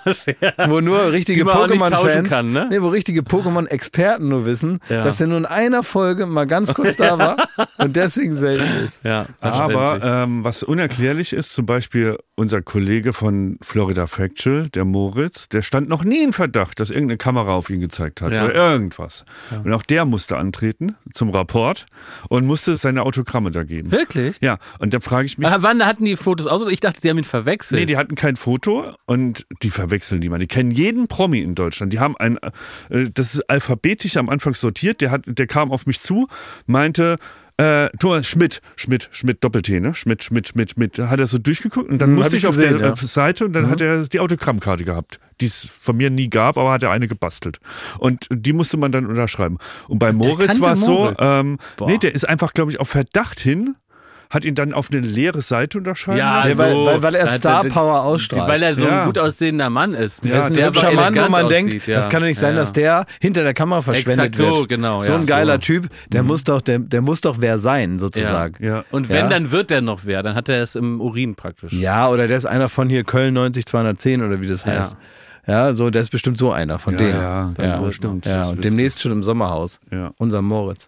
S1: Wo nur richtige Pokémon-Fans,
S2: ne?
S1: nee, wo richtige Pokémon-Experten nur wissen,
S2: Ja.
S1: dass er nur in einer Folge mal ganz kurz da war *laughs* und deswegen selten ist.
S2: ja.
S3: Aber ähm, was unerklärlich ist, zum Beispiel unser Kollege von Florida Factual, der Moritz, der stand noch nie in Verdacht, dass irgendeine Kamera auf ihn gezeigt hat
S2: Ja.
S3: oder irgendwas. Und auch der musste antreten zum Rapport und musste seine Autogramme da geben.
S2: Wirklich?
S3: Ja, und da frage ich mich,
S2: Ah, wann hatten die Fotos aus? Ich dachte, sie haben ihn verwechselt.
S3: Nee, die hatten kein Foto und die verwechseln die mal. Die kennen jeden Promi in Deutschland. Die haben ein, äh, das ist alphabetisch am Anfang sortiert. Der hat, der kam auf mich zu, meinte, äh, Thomas Schmidt, Schmidt, Schmidt, Doppel-T, ne? Schmidt, Schmidt, Schmidt, Schmidt. Da hat er so durchgeguckt und dann
S1: Hm,
S3: musste ich auf
S1: gesehen,
S3: der
S1: ja.
S3: äh, Seite und dann hat er die Autogrammkarte gehabt, die es von mir nie gab, aber hat er eine gebastelt. Und die musste man dann unterschreiben. Und bei Moritz war es so, ähm,
S2: Boah.
S3: nee, der ist einfach, glaube ich, auf Verdacht hin, hat ihn dann auf eine leere Seite unterschreiben
S2: Ja,
S3: lassen.
S1: Ja, weil- weil- weil er Star Power ausstrahlt.
S2: Weil er so
S3: Ja.
S2: ein gut aussehender Mann ist.
S3: Ja,
S1: Das ist ein
S3: der
S1: Mann, wo man
S2: aussieht,
S1: denkt,
S2: ja.
S1: das kann doch nicht sein,
S2: Ja.
S1: dass der hinter der Kamera verschwendet
S2: Exakt so,
S1: wird.
S2: genau,
S1: So
S2: ja.
S1: ein geiler
S2: So.
S1: Typ, der muss doch, der, der muss doch wer sein, sozusagen.
S3: Ja.
S2: Und wenn,
S1: Ja.
S2: dann wird er noch wer. Dann hat er es im Urin praktisch.
S1: Ja, oder der ist einer von hier Köln 90 210 oder wie das
S2: Ja.
S1: heißt. Ja, so, der ist bestimmt so einer von
S3: Ja,
S1: denen.
S3: ja, das
S1: ja,
S3: stimmt.
S1: Ja, und demnächst schon im Sommerhaus.
S3: Ja.
S1: Unser Moritz.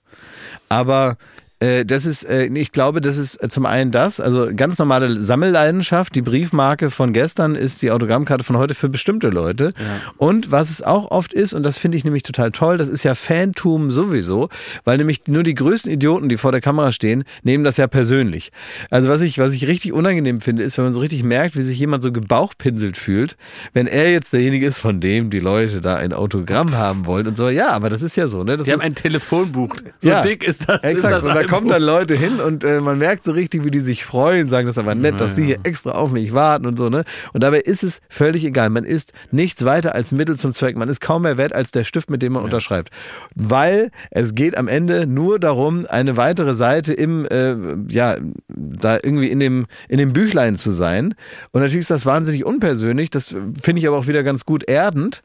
S1: Aber äh, das ist, äh, ich glaube, das ist äh, zum einen das, also ganz normale Sammelleidenschaft. Die Briefmarke von gestern ist die Autogrammkarte von heute für bestimmte Leute. Und was es auch oft ist, und das finde ich nämlich total toll, das ist ja Fantum sowieso, weil nämlich nur die größten Idioten, die vor der Kamera stehen, nehmen das ja persönlich. Also was ich, was ich richtig unangenehm finde, ist, wenn man so richtig merkt, wie sich jemand so gebauchpinselt fühlt, wenn er jetzt derjenige ist, von dem die Leute da ein Autogramm haben wollen und so. Ja, aber das ist ja so, ne? Das
S2: Die haben
S1: ist,
S2: ein Telefonbuch. So
S1: Ja,
S2: dick ist das.
S1: Exakt,
S2: ist das.
S1: Kommen dann Leute hin und äh, man merkt so richtig, wie die sich freuen, sagen das ist aber nett, dass sie hier extra auf mich warten und so, ne? Und dabei ist es völlig egal. Man ist nichts weiter als Mittel zum Zweck. Man ist kaum mehr wert als der Stift, mit dem man unterschreibt. Weil es geht am Ende nur darum, eine weitere Seite im, äh, ja, da irgendwie in dem, in dem Büchlein zu sein. Und natürlich ist das wahnsinnig unpersönlich. Das finde ich aber auch wieder ganz gut erdend.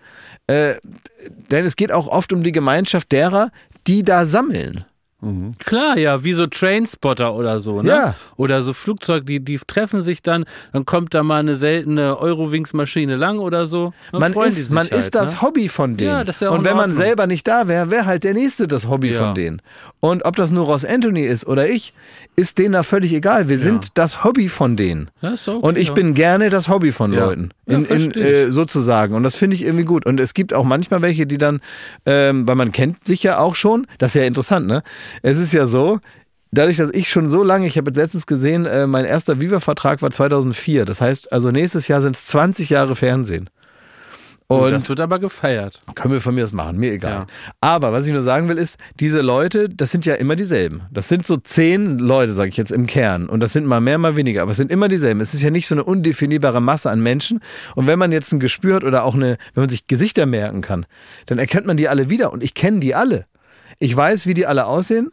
S1: Äh, denn es geht auch oft um die Gemeinschaft derer, die da sammeln.
S2: Klar, ja, wie so Trainspotter oder so, ne?
S1: Ja.
S2: Oder so Flugzeug, die, die treffen sich dann, dann kommt da mal eine seltene Eurowings-Maschine lang oder so. Dann
S1: Man ist, man
S2: halt,
S1: ist das
S2: ne?
S1: Hobby von denen.
S2: Ja, das ist ja
S1: und wenn man selber nicht da wäre, wäre halt der Nächste das Hobby
S2: Ja.
S1: von denen. Und ob das nur Ross Anthony ist oder ich, ist denen da völlig egal. Wir sind das Hobby von denen.
S2: Ja, ist okay,
S1: und ich
S2: ja.
S1: bin gerne das Hobby von
S2: Ja.
S1: Leuten.
S2: Ja,
S1: In, in, äh, sozusagen. Und das finde ich irgendwie gut. Und es gibt auch manchmal welche, die dann, ähm, weil man kennt sich ja auch schon, das ist ja interessant, ne? Es ist ja so, dadurch, dass ich schon so lange, ich habe jetzt letztens gesehen, äh, mein erster Viva-Vertrag war 2004. Das heißt, also nächstes Jahr sind es 20 Jahre Fernsehen. Und
S2: das wird aber gefeiert.
S1: können wir von mir das machen, mir egal.
S2: Ja.
S1: Aber was ich nur sagen will, ist, diese Leute, das sind ja immer dieselben. Das sind so zehn Leute, sage ich jetzt im Kern. Und das sind mal mehr, mal weniger, aber es sind immer dieselben. Es ist ja nicht so eine undefinierbare Masse an Menschen. Und wenn man jetzt ein Gespür hat oder auch eine, wenn man sich Gesichter merken kann, dann erkennt man die alle wieder. Und ich kenne die alle. Ich weiß, wie die alle aussehen.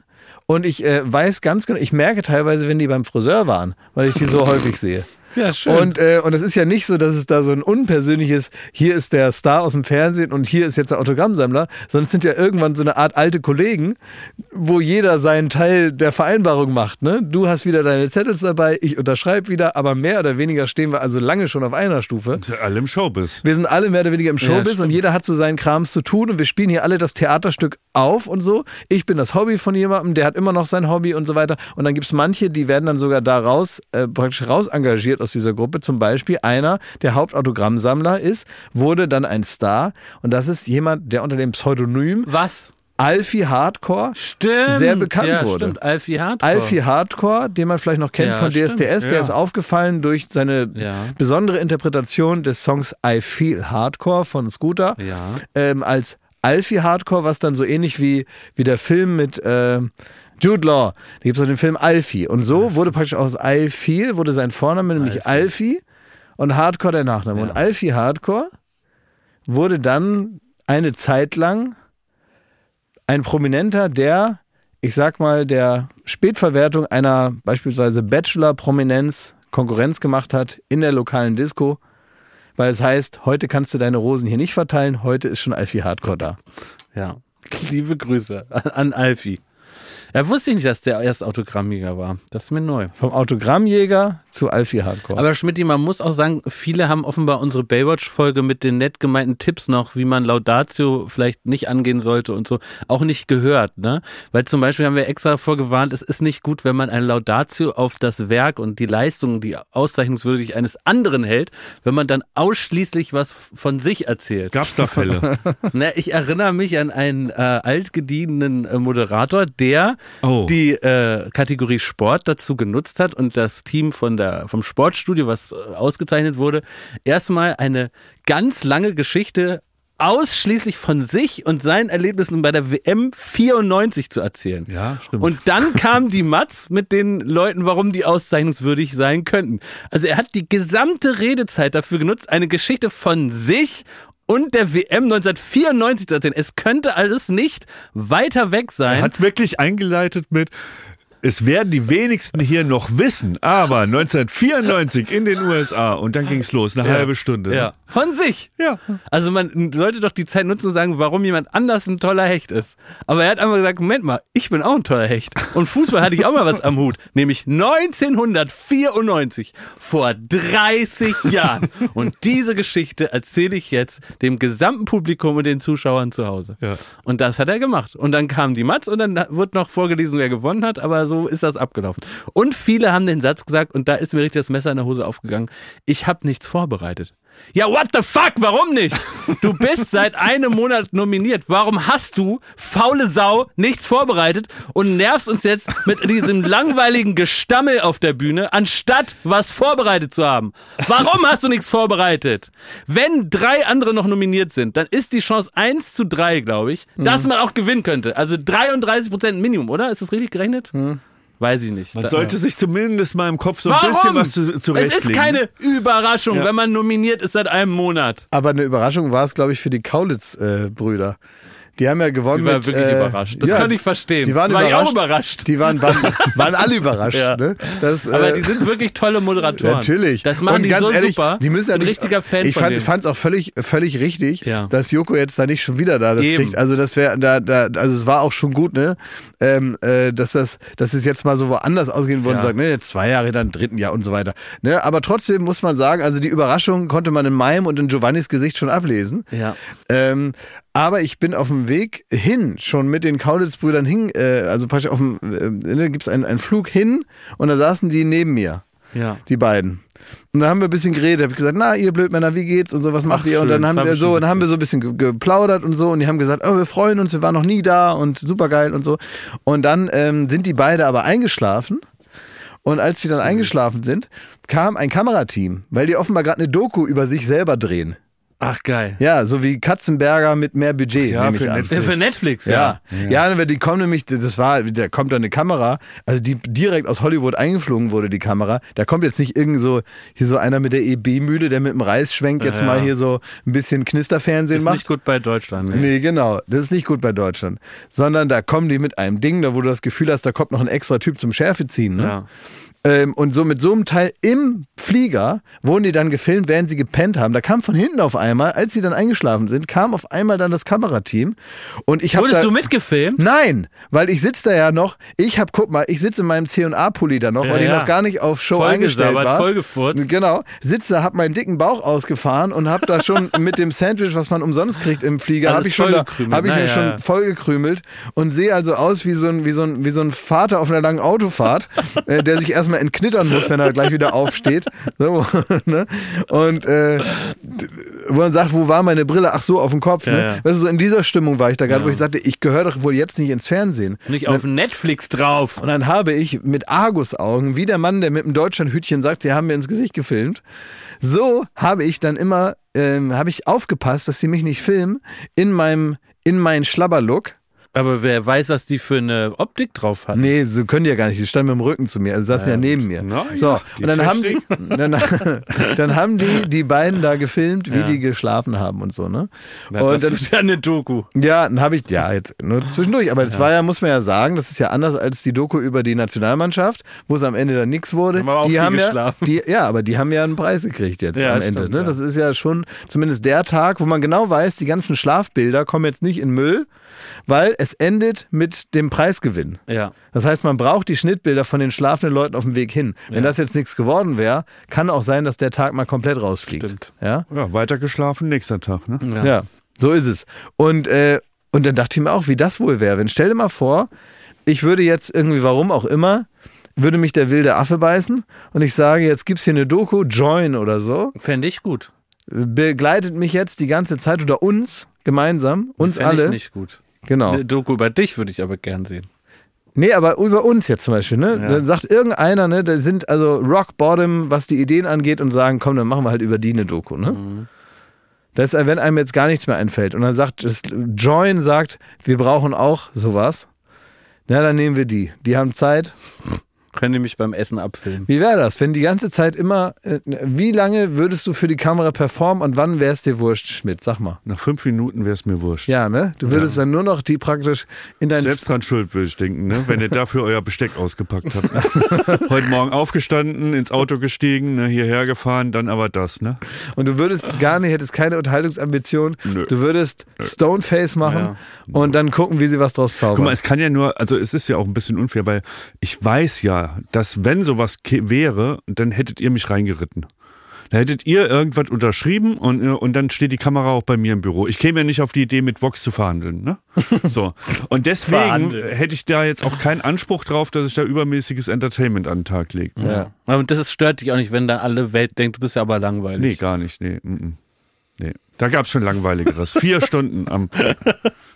S1: Und ich äh, weiß ganz genau, ich merke teilweise, wenn die beim Friseur waren, weil ich die so *laughs* häufig sehe.
S2: Ja, schön.
S1: Und, äh, und es ist ja nicht so, dass es da so ein unpersönliches, hier ist der Star aus dem Fernsehen und hier ist jetzt der Autogrammsammler, sondern es sind ja irgendwann so eine Art alte Kollegen, wo jeder seinen Teil der Vereinbarung macht. Ne? Du hast wieder deine Zettels dabei, ich unterschreibe wieder, aber mehr oder weniger stehen wir also lange schon auf einer Stufe.
S3: Sind alle im Showbiz.
S1: Wir sind alle mehr oder weniger im Showbiz
S2: stimmt.
S1: und jeder hat so seinen Krams zu tun und wir spielen hier alle das Theaterstück auf und so. Ich bin das Hobby von jemandem, der hat immer noch sein Hobby und so weiter. Und dann gibt es manche, die werden dann sogar da raus, äh, praktisch raus engagiert aus dieser Gruppe. Zum Beispiel einer, der Hauptautogrammsammler ist, wurde dann ein Star und das ist jemand, der unter dem Pseudonym
S2: Was?
S1: Alfie Hardcore
S2: Stimmt.
S1: sehr bekannt
S2: ja,
S1: wurde.
S2: Stimmt, Alfie Hardcore.
S1: Alfie Hardcore, den man vielleicht noch kennt
S2: Ja,
S1: von
S2: stimmt,
S1: DSDS, der
S2: ja.
S1: ist aufgefallen durch seine besondere Interpretation des Songs I Feel Hardcore von Scooter ähm, als Alfie Hardcore, was dann so ähnlich wie, wie der Film mit äh, Jude Law. Da gibt es auch den Film Alfie. Und so wurde praktisch aus Feel, wurde sein Vorname nämlich Alfie, und Hardcore der Nachname. Und Alfie Hardcore wurde dann eine Zeit lang ein Prominenter, der, ich sag mal, der Spätverwertung einer beispielsweise Bachelor-Prominenz Konkurrenz gemacht hat in der lokalen Disco, weil es heißt, heute kannst du deine Rosen hier nicht verteilen, heute ist schon Alfie Hardcore da.
S2: Ja. Liebe Grüße an Alfie. Ja, wusste ich nicht, dass der erst Autogrammjäger war. Das ist mir neu.
S1: Vom Autogrammjäger zu Alfie Hardcore.
S2: Aber Schmidt, man muss auch sagen, viele haben offenbar unsere Baywatch-Folge mit den nett gemeinten Tipps noch, wie man Laudatio vielleicht nicht angehen sollte und so, auch nicht gehört, ne? Weil zum Beispiel haben wir extra vorgewarnt, es ist nicht gut, wenn man ein Laudatio auf das Werk und die Leistung, die auszeichnungswürdig eines anderen hält, wenn man dann ausschließlich was von sich erzählt.
S3: Gab's da Fälle? *laughs*
S2: Na, ich erinnere mich an einen äh, altgedienten äh, Moderator, der
S3: Oh.
S2: die äh, Kategorie Sport dazu genutzt hat und das Team von der, vom Sportstudio, was äh, ausgezeichnet wurde, erstmal eine ganz lange Geschichte ausschließlich von sich und seinen Erlebnissen bei der WM 94 zu erzählen.
S3: Ja, stimmt.
S2: Und dann kam die Matz mit den Leuten, warum die auszeichnungswürdig sein könnten. Also er hat die gesamte Redezeit dafür genutzt, eine Geschichte von sich und der WM 1994 zu erzählen. Es könnte alles nicht weiter weg sein.
S3: Er hat wirklich eingeleitet mit, es werden die wenigsten hier noch wissen, aber 1994 in den USA und dann ging's los, eine halbe Stunde.
S2: Ja. Von sich.
S3: Ja.
S2: Also man sollte doch die Zeit nutzen und sagen, warum jemand anders ein toller Hecht ist. Aber er hat einfach gesagt, Moment mal, ich bin auch ein toller Hecht. Und Fußball hatte ich auch mal was am Hut. Nämlich 1994, vor 30 Jahren. Und diese Geschichte erzähle ich jetzt dem gesamten Publikum und den Zuschauern zu Hause.
S3: Ja.
S2: Und das hat er gemacht. Und dann kam die Matz und dann wird noch vorgelesen, wer gewonnen hat, aber so ist das abgelaufen. Und viele haben den Satz gesagt, und da ist mir richtig das Messer in der Hose aufgegangen, ich habe nichts vorbereitet. Ja, what the fuck? Warum nicht? Du bist seit einem Monat nominiert. Warum hast du, faule Sau, nichts vorbereitet und nervst uns jetzt mit diesem langweiligen Gestammel auf der Bühne, anstatt was vorbereitet zu haben? Warum hast du nichts vorbereitet? Wenn drei andere noch nominiert sind, dann ist die Chance 1 zu 3, glaube ich, dass man auch gewinnen könnte. Also 33 Prozent Minimum, oder? Ist das richtig gerechnet? Weiß ich nicht.
S3: Man
S2: Da-
S3: sollte sich zumindest mal im Kopf so ein
S2: Warum?
S3: bisschen was zu,
S2: es
S3: zurechtlegen.
S2: ist keine Überraschung,
S3: Ja.
S2: wenn man nominiert ist seit einem Monat.
S1: Aber eine Überraschung war es, glaube ich, für die Kaulitz-Brüder. Die haben ja gewonnen
S2: Die waren
S1: mit,
S2: wirklich
S1: äh,
S2: überrascht. Das
S1: ja,
S2: kann ich verstehen.
S1: Die waren
S2: War ich
S1: überrascht.
S2: auch überrascht.
S1: Die waren, waren, waren alle überrascht. *laughs*
S2: Ja.
S1: Ne? Das,
S2: Aber
S1: äh,
S2: die sind wirklich tolle Moderatoren.
S1: Natürlich.
S2: Das machen
S1: Und
S2: die
S1: ganz
S2: so
S1: ehrlich,
S2: super.
S1: Die müssen ja
S2: Ich
S1: nicht,
S2: richtiger Fan
S1: ich fand, es auch völlig, völlig richtig,
S2: Ja.
S1: dass Joko jetzt da nicht schon wieder da das
S2: Eben.
S1: kriegt. Also das wäre, da, da, also es war auch schon gut, ne, ähm, äh, dass das, dass es jetzt mal so woanders ausgehen wurde
S2: Ja.
S1: und sagt, ne, jetzt zwei Jahre, dann dritten Jahr und so weiter. Ne, aber trotzdem muss man sagen, also die Überraschung konnte man in meinem und in Giovannis Gesicht schon ablesen.
S2: Ja.
S1: Ähm, aber ich bin auf dem Weg hin, schon mit den Kaulitz-Brüdern hin, äh, also praktisch auf dem, äh, ne, gibt es einen, einen Flug hin und da saßen die neben mir
S2: Ja.
S1: die beiden. Und da haben wir ein bisschen geredet. Hab ich gesagt, na, ihr Blödmänner, wie geht's und so, was macht
S2: Ach,
S1: ihr? Und dann haben wir so, und dann haben wir so ein bisschen ge- geplaudert und so und die haben gesagt, oh, wir freuen uns, wir waren noch nie da und super geil und so. Und dann ähm, sind die beide aber eingeschlafen. Und als sie dann eingeschlafen sind, kam ein Kamerateam, weil die offenbar gerade eine Doku über sich selber drehen.
S2: Ach, geil.
S1: Ja, so wie Katzenberger mit mehr Budget,
S3: Ja, für. Netflix.
S2: Für Netflix,
S1: Ja.
S2: ja.
S1: ja, die kommen nämlich, das war, da kommt da eine Kamera, also die direkt aus Hollywood eingeflogen wurde, die Kamera. Da kommt jetzt nicht irgend so, hier so einer mit der EB-Mühle, der mit dem Reis schwenkt, jetzt
S2: Ja.
S1: mal hier so ein bisschen Knisterfernsehen
S2: Ist
S1: macht.
S2: nicht gut bei Deutschland. Ne?
S1: Nee, genau. Das ist nicht gut bei Deutschland. Sondern da kommen die mit einem Ding, da wo du das Gefühl hast, da kommt noch ein extra Typ zum Schärfe ziehen. Ne?
S2: Ja.
S1: Ähm, und so mit so einem Teil im Flieger wurden die dann gefilmt, während sie gepennt haben. Da kam von hinten auf einmal, als sie dann eingeschlafen sind, kam auf einmal dann das Kamerateam. Und ich habe
S2: Wurdest
S1: da,
S2: du mitgefilmt?
S1: Nein, weil ich sitze da ja noch. Ich habe, guck mal, ich sitze in meinem C&A-Pulli da noch,
S2: Ja,
S1: weil ich
S2: ja.
S1: noch gar nicht auf Show
S2: Voll
S1: eingestellt
S2: gesabbert,
S1: war.
S2: voll gefurzt.
S1: Genau, sitze, hab meinen dicken Bauch ausgefahren und hab da schon *laughs* mit dem Sandwich, was man umsonst kriegt im Flieger, habe ich schon, da, hab ich
S2: Na,
S1: mir
S2: ja,
S1: schon vollgekrümelt und sehe also aus wie so ein, wie so ein, wie so ein Vater auf einer langen Autofahrt, *laughs* äh, der sich erstmal entknittern muss, wenn er gleich wieder aufsteht. *laughs* So, ne? Und äh, wo man sagt, wo war meine Brille? Ach so, auf dem Kopf. Ne?
S2: Ja, ja.
S1: Weißt du, so in dieser Stimmung war ich da gerade, wo ich sagte, ich gehöre doch wohl jetzt nicht ins Fernsehen.
S2: Nicht auf Netflix drauf.
S1: Und dann habe ich mit Argusaugen, wie der Mann, der mit dem Deutschlandhütchen sagt, sie haben mir ins Gesicht gefilmt, so habe ich dann immer, ähm, habe ich aufgepasst, dass sie mich nicht filmen, in meinem, in meinen Schlabberlook.
S2: Aber wer weiß, was die für eine Optik drauf hat.
S1: Nee, so können die ja gar nicht. Die standen mit dem Rücken zu mir, also saßen ja, neben mir.
S3: Na
S1: so,
S3: ja,
S1: und dann haben, die, *laughs* dann, *laughs* dann haben die die beiden da gefilmt, wie
S2: Ja.
S1: die geschlafen haben und so, ne?
S2: Na,
S1: und
S2: das
S1: dann,
S2: ist ja eine Doku.
S1: ja, dann habe ich, ja, jetzt nur zwischendurch, aber das war ja, muss man ja sagen, das ist ja anders als die Doku über die Nationalmannschaft, wo es am Ende dann nichts wurde.
S2: Haben
S1: die haben ja,
S2: geschlafen.
S1: die, ja, aber die haben ja einen Preis gekriegt jetzt
S2: Ja,
S1: am Ende.
S2: stimmt,
S1: ne?
S2: ja.
S1: Das ist ja schon zumindest der Tag, wo man genau weiß, die ganzen Schlafbilder kommen jetzt nicht in Müll, weil es endet mit dem Preisgewinn.
S2: Ja.
S1: Das heißt, man braucht die Schnittbilder von den schlafenden Leuten auf dem Weg hin. Wenn das jetzt nichts geworden wäre, kann auch sein, dass der Tag mal komplett rausfliegt.
S2: Stimmt.
S1: Ja?
S3: Ja, weiter geschlafen, nächster Tag. Ne?
S1: Ja. so ist es. Und, äh, und dann dachte ich mir auch, wie das wohl wäre. Wenn stell dir mal vor, ich würde jetzt irgendwie, warum auch immer, würde mich der wilde Affe beißen und ich sage, jetzt gibt's hier eine Doku, Join oder so,
S2: Fände ich gut.
S1: begleitet mich jetzt die ganze Zeit oder uns gemeinsam, uns
S2: Fände
S1: alle.
S2: ich nicht gut.
S1: Genau.
S2: Eine Doku über dich würde ich aber gern sehen.
S1: Nee, aber über uns jetzt zum Beispiel, ne?
S2: Ja.
S1: Dann sagt irgendeiner, ne, da sind also Rock Bottom, was die Ideen angeht und sagen, komm, dann machen wir halt über die eine Doku, ne?
S2: Mhm.
S1: Das ist, wenn einem jetzt gar nichts mehr einfällt und dann sagt, das Join sagt, wir brauchen auch sowas. Na, dann nehmen wir die. Die haben Zeit.
S2: Können die mich beim Essen abfilmen?
S1: Wie wäre das, wenn die ganze Zeit immer, äh, wie lange würdest du für die Kamera performen und wann wär's dir wurscht, Schmidt? Sag mal.
S3: Nach fünf Minuten wäre es mir wurscht.
S1: Ja, ne? Du würdest dann nur noch die praktisch in dein
S3: Selbst dran schuld, würde ich denken, ne? wenn ihr dafür euer Besteck ausgepackt habt. *laughs* Heute Morgen aufgestanden, ins Auto gestiegen, ne? hierher gefahren, dann aber das. Ne?
S1: Und du würdest gar nicht, hättest keine Unterhaltungsambition.
S3: Nö.
S1: Du würdest Stoneface machen und dann gucken, wie sie was draus zaubern.
S3: Guck mal, es kann ja nur, also es ist ja auch ein bisschen unfair, weil ich weiß ja, dass wenn sowas wäre, dann hättet ihr mich reingeritten. Da hättet ihr irgendwas unterschrieben und, äh, und dann steht die Kamera auch bei mir im Büro. Ich käme ja nicht auf die Idee, mit Vox zu verhandeln. Ne? *laughs* So. Und deswegen
S2: Verhandeln.
S3: hätte ich da jetzt auch keinen Anspruch drauf, dass ich da übermäßiges Entertainment an den Tag lege.
S1: ja.
S2: Aber das ist- stört dich auch nicht, wenn dann alle Welt denkt, du bist ja aber langweilig.
S3: Nee, gar nicht. Nee, mm, mm. nee. Da gab es schon langweiligeres. Vier *laughs* Stunden am. *laughs*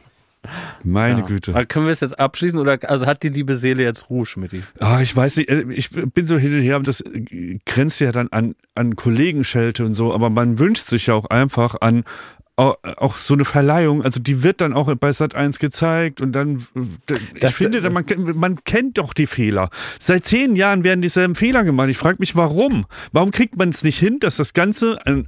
S3: Meine Güte.
S2: Aber können wir es jetzt abschließen oder also hat die liebe Seele jetzt Ruhe, Schmidti?
S3: Ah, ich weiß nicht, äh, ich bin so hin und her das äh, grenzt ja dann an, an Kollegenschelte und so, aber man wünscht sich ja auch einfach an au- auch so eine Verleihung, also die wird dann auch bei Sat 1 gezeigt und dann, äh, ich
S1: Das-
S3: finde, man, kennt- man kennt doch die Fehler. Seit zehn Jahren werden dieselben Fehler gemacht. Ich frage mich, warum? Warum kriegt man es nicht hin, dass das Ganze ein,